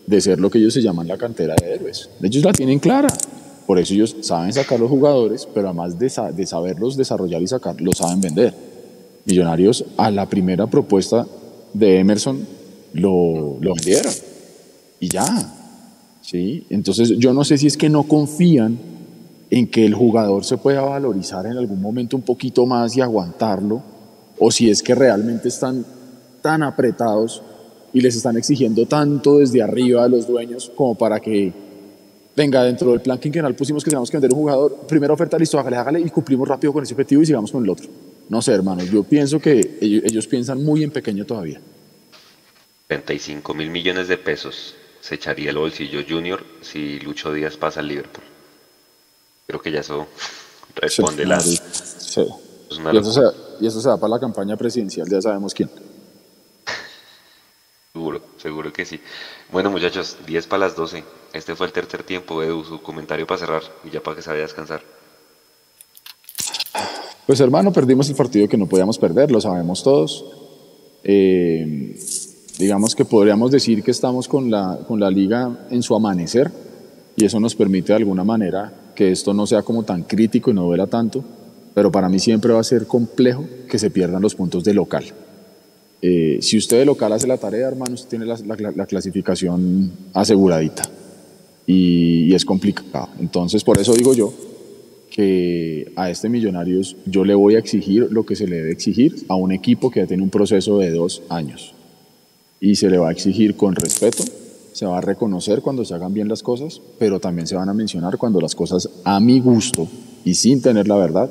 de ser lo que ellos se llaman la cantera de héroes. Ellos la tienen clara. Por eso ellos saben sacar los jugadores, pero además de, sa- de saberlos desarrollar y sacar, los saben vender. Millonarios a la primera propuesta de Emerson lo, lo vendieron. Y ya. ¿sí? Entonces yo no sé si es que no confían en que el jugador se pueda valorizar en algún momento un poquito más y aguantarlo, o si es que realmente están tan apretados y les están exigiendo tanto desde arriba a los dueños como para que venga dentro del plan quinquenal pusimos que tenemos que vender un jugador, primera oferta, listo, hágale, hágale y cumplimos rápido con ese objetivo y sigamos con el otro. No sé, hermanos, yo pienso que ellos, ellos piensan muy en pequeño todavía. 35 mil millones de pesos se echaría el bolsillo Junior si Lucho Díaz pasa al Liverpool. Creo que ya eso responde la... Sí. es Y eso, se, y eso se va para la campaña presidencial, ya sabemos quién. Seguro, seguro que sí. Bueno, muchachos, 10 para las 12. Este fue el tercer tiempo, Edu, su comentario para cerrar y ya para que se vaya a descansar. Pues hermano, perdimos el partido que no podíamos perder, lo sabemos todos. Eh, digamos que podríamos decir que estamos con la, con la liga en su amanecer y eso nos permite de alguna manera que esto no sea como tan crítico y no duela tanto, pero para mí siempre va a ser complejo que se pierdan los puntos de local. Eh, si usted de local hace la tarea, hermano, usted tiene la, la- la clasificación aseguradita y, y es complicado. Entonces, por eso digo yo que a este Millonarios yo le voy a exigir lo que se le debe exigir a un equipo que ya tiene un proceso de dos años. Y se le va a exigir con respeto, se va a reconocer cuando se hagan bien las cosas, pero también se van a mencionar cuando las cosas a mi gusto y sin tener la verdad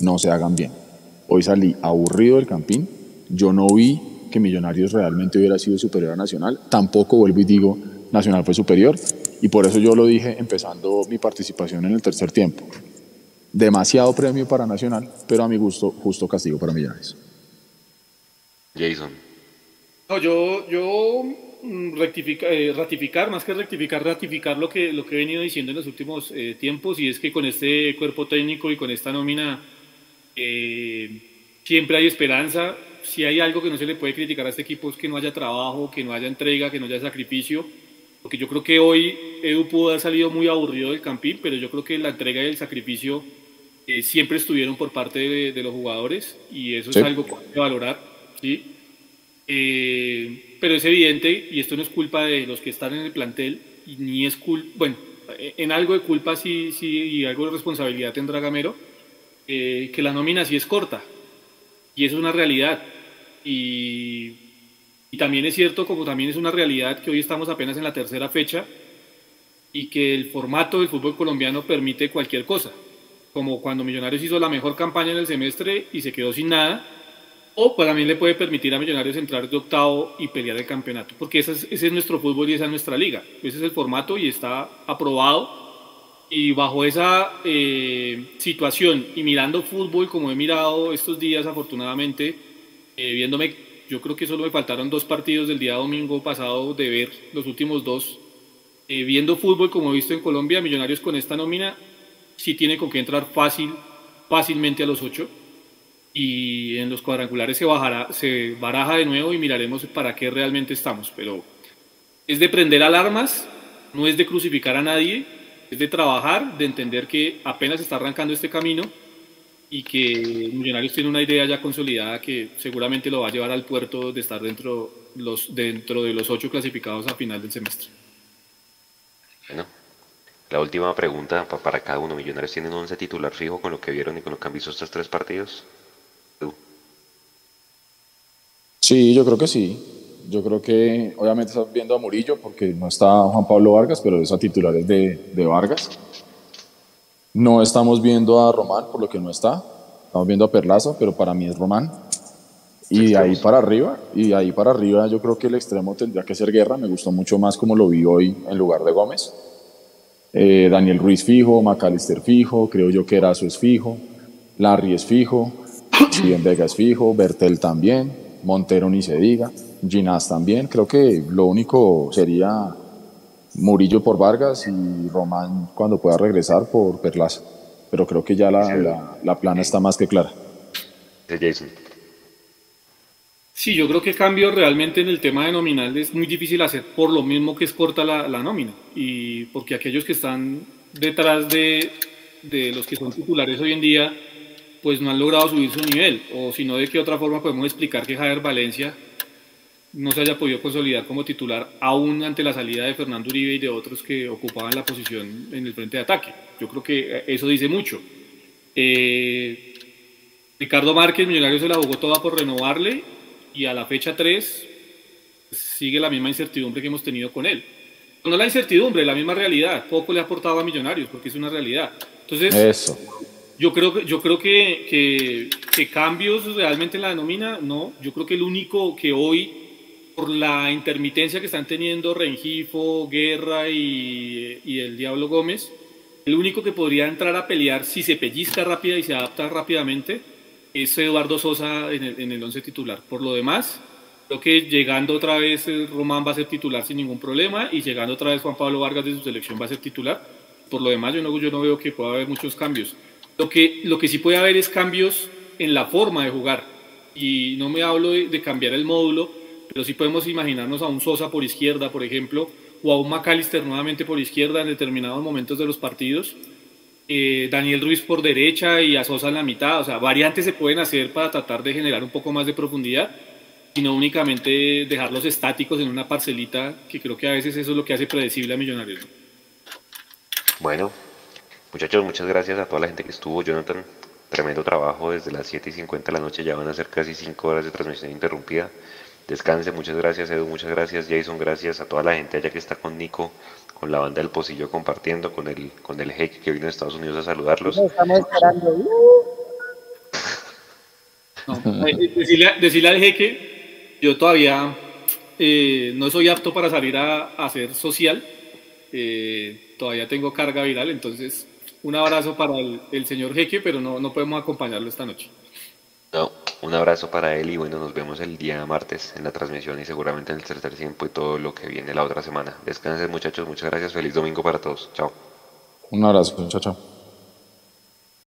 no se hagan bien. Hoy salí aburrido del campín, yo no vi que Millonarios realmente hubiera sido superior a Nacional, tampoco vuelvo y digo Nacional fue superior, y por eso yo lo dije empezando mi participación en el tercer tiempo. Demasiado premio para Nacional, pero a mi gusto, justo castigo para Millonarios. Jason. No, yo, yo mm, eh, ratificar, más que rectificar, ratificar lo que, lo que he venido diciendo en los últimos eh, tiempos, y es que con este cuerpo técnico y con esta nómina eh, siempre hay esperanza. Si hay algo que no se le puede criticar a este equipo es que no haya trabajo, que no haya entrega, que no haya sacrificio. Porque yo creo que hoy Edu pudo haber salido muy aburrido del campín, pero yo creo que la entrega y el sacrificio eh, siempre estuvieron por parte de, los jugadores y eso es algo que hay que valorar. ¿sí? Eh, pero es evidente, y esto no es culpa de los que están en el plantel, ni es culpa, bueno, en algo de culpa sí, sí y algo de responsabilidad tendrá Gamero, eh, que la nómina sí es corta. Y eso es una realidad. Y, y, también es cierto, como también es una realidad, que hoy estamos apenas en la tercera fecha y que el formato del fútbol colombiano permite cualquier cosa. Como cuando Millonarios hizo la mejor campaña en el semestre y se quedó sin nada. O pues también le puede permitir a Millonarios entrar de octavo y pelear el campeonato. Porque ese es, ese es nuestro fútbol y esa es nuestra liga. Ese es el formato y está aprobado y bajo esa eh, situación y mirando fútbol como he mirado estos días afortunadamente, eh, viéndome, yo creo que solo me faltaron dos partidos del día domingo pasado de ver los últimos dos, eh, viendo fútbol como he visto en Colombia, Millonarios con esta nómina sí tiene con qué entrar fácil, fácilmente a los ocho y en los cuadrangulares se, bajará, se baraja de nuevo y miraremos para qué realmente estamos, pero es de prender alarmas, no es de crucificar a nadie, es de trabajar, de entender que apenas está arrancando este camino y que Millonarios tiene una idea ya consolidada que seguramente lo va a llevar al puerto de estar dentro, los, dentro de los ocho clasificados a final del semestre. Bueno, la última pregunta para cada uno. ¿Millonarios tienen un once titular fijo con lo que vieron y con lo que han visto estos tres partidos? Sí, yo creo que sí. Yo creo que obviamente estás viendo a Murillo porque no está Juan Pablo Vargas, pero esa titular es de, de Vargas. No estamos viendo a Román por lo que no está. Estamos viendo a Perlaza, pero para mí es Román. Y de ahí para arriba, y ahí para arriba yo creo que el extremo tendría que ser Guerra. Me gustó mucho más como lo vi hoy en lugar de Gómez. Eh, Daniel Ruiz fijo, Macalister fijo, creo yo que Erazo es fijo, Larry es fijo, Steven Vega es fijo, Bertel también, Montero ni se diga. Ginás también. Creo que lo único sería Murillo por Vargas y Román cuando pueda regresar por Perlaza. Pero creo que ya la, la, plana está más que clara. Jason. Sí, yo creo que cambio realmente en el tema de nominal es muy difícil hacer por lo mismo que es corta la, la nómina. Y porque aquellos que están detrás de, de los que son titulares hoy en día, pues no han logrado subir su nivel. O si no, de qué otra forma podemos explicar que Javier Valencia no se haya podido consolidar como titular aún ante la salida de Fernando Uribe y de otros que ocupaban la posición en el frente de ataque. Yo creo que eso dice mucho. Eh, Ricardo Márquez, Millonario se la jugó toda por renovarle y a la fecha 3 sigue la misma incertidumbre que hemos tenido con él. No la incertidumbre, la misma realidad. Poco le ha aportado a Millonarios porque es una realidad. Entonces, eso. Yo creo, yo creo que, que, que cambios realmente en la nómina, no. Yo creo que el único que hoy por la intermitencia que están teniendo Rengifo, Guerra y, y, el Diablo Gómez, el único que podría entrar a pelear si se pellizca rápida y se adapta rápidamente es Eduardo Sosa en el, en el once titular. Por lo demás, creo que llegando otra vez eh, Román va a ser titular sin ningún problema y llegando otra vez Juan Pablo Vargas de su selección va a ser titular. Por lo demás, yo no, yo veo que pueda haber muchos cambios. Lo que, sí puede haber es cambios en la forma de jugar. Y no me hablo de, de cambiar el módulo, pero sí podemos imaginarnos a un Sosa por izquierda, por ejemplo, o a un McAllister nuevamente por izquierda en determinados momentos de los partidos, eh, Daniel Ruiz por derecha y a Sosa en la mitad, o sea, variantes se pueden hacer para tratar de generar un poco más de profundidad y no únicamente dejarlos estáticos en una parcelita, que creo que a veces eso es lo que hace predecible a Millonarios. Bueno, Muchachos, muchas gracias a toda la gente que estuvo. Jonathan, tremendo trabajo desde las 7 y 50 de la noche. Ya van a ser casi 5 horas de transmisión interrumpida. Descanse, muchas gracias Edu, muchas gracias Jason, gracias a toda la gente allá que está con Nico, con la banda del Pocillo compartiendo, con el, con el jeque que vino de Estados Unidos a saludarlos. Estamos esperando. Eh, decirle, decirle, al jeque, yo todavía eh, no soy apto para salir a, hacer social, eh, todavía tengo carga viral, entonces un abrazo para el, señor jeque, pero no, no podemos acompañarlo esta noche. No, un abrazo para él y bueno, nos vemos el día martes en la transmisión y seguramente en el tercer tiempo y todo lo que viene la otra semana. Descansen muchachos, muchas gracias, feliz domingo para todos. Chao. Un abrazo, chao, chao.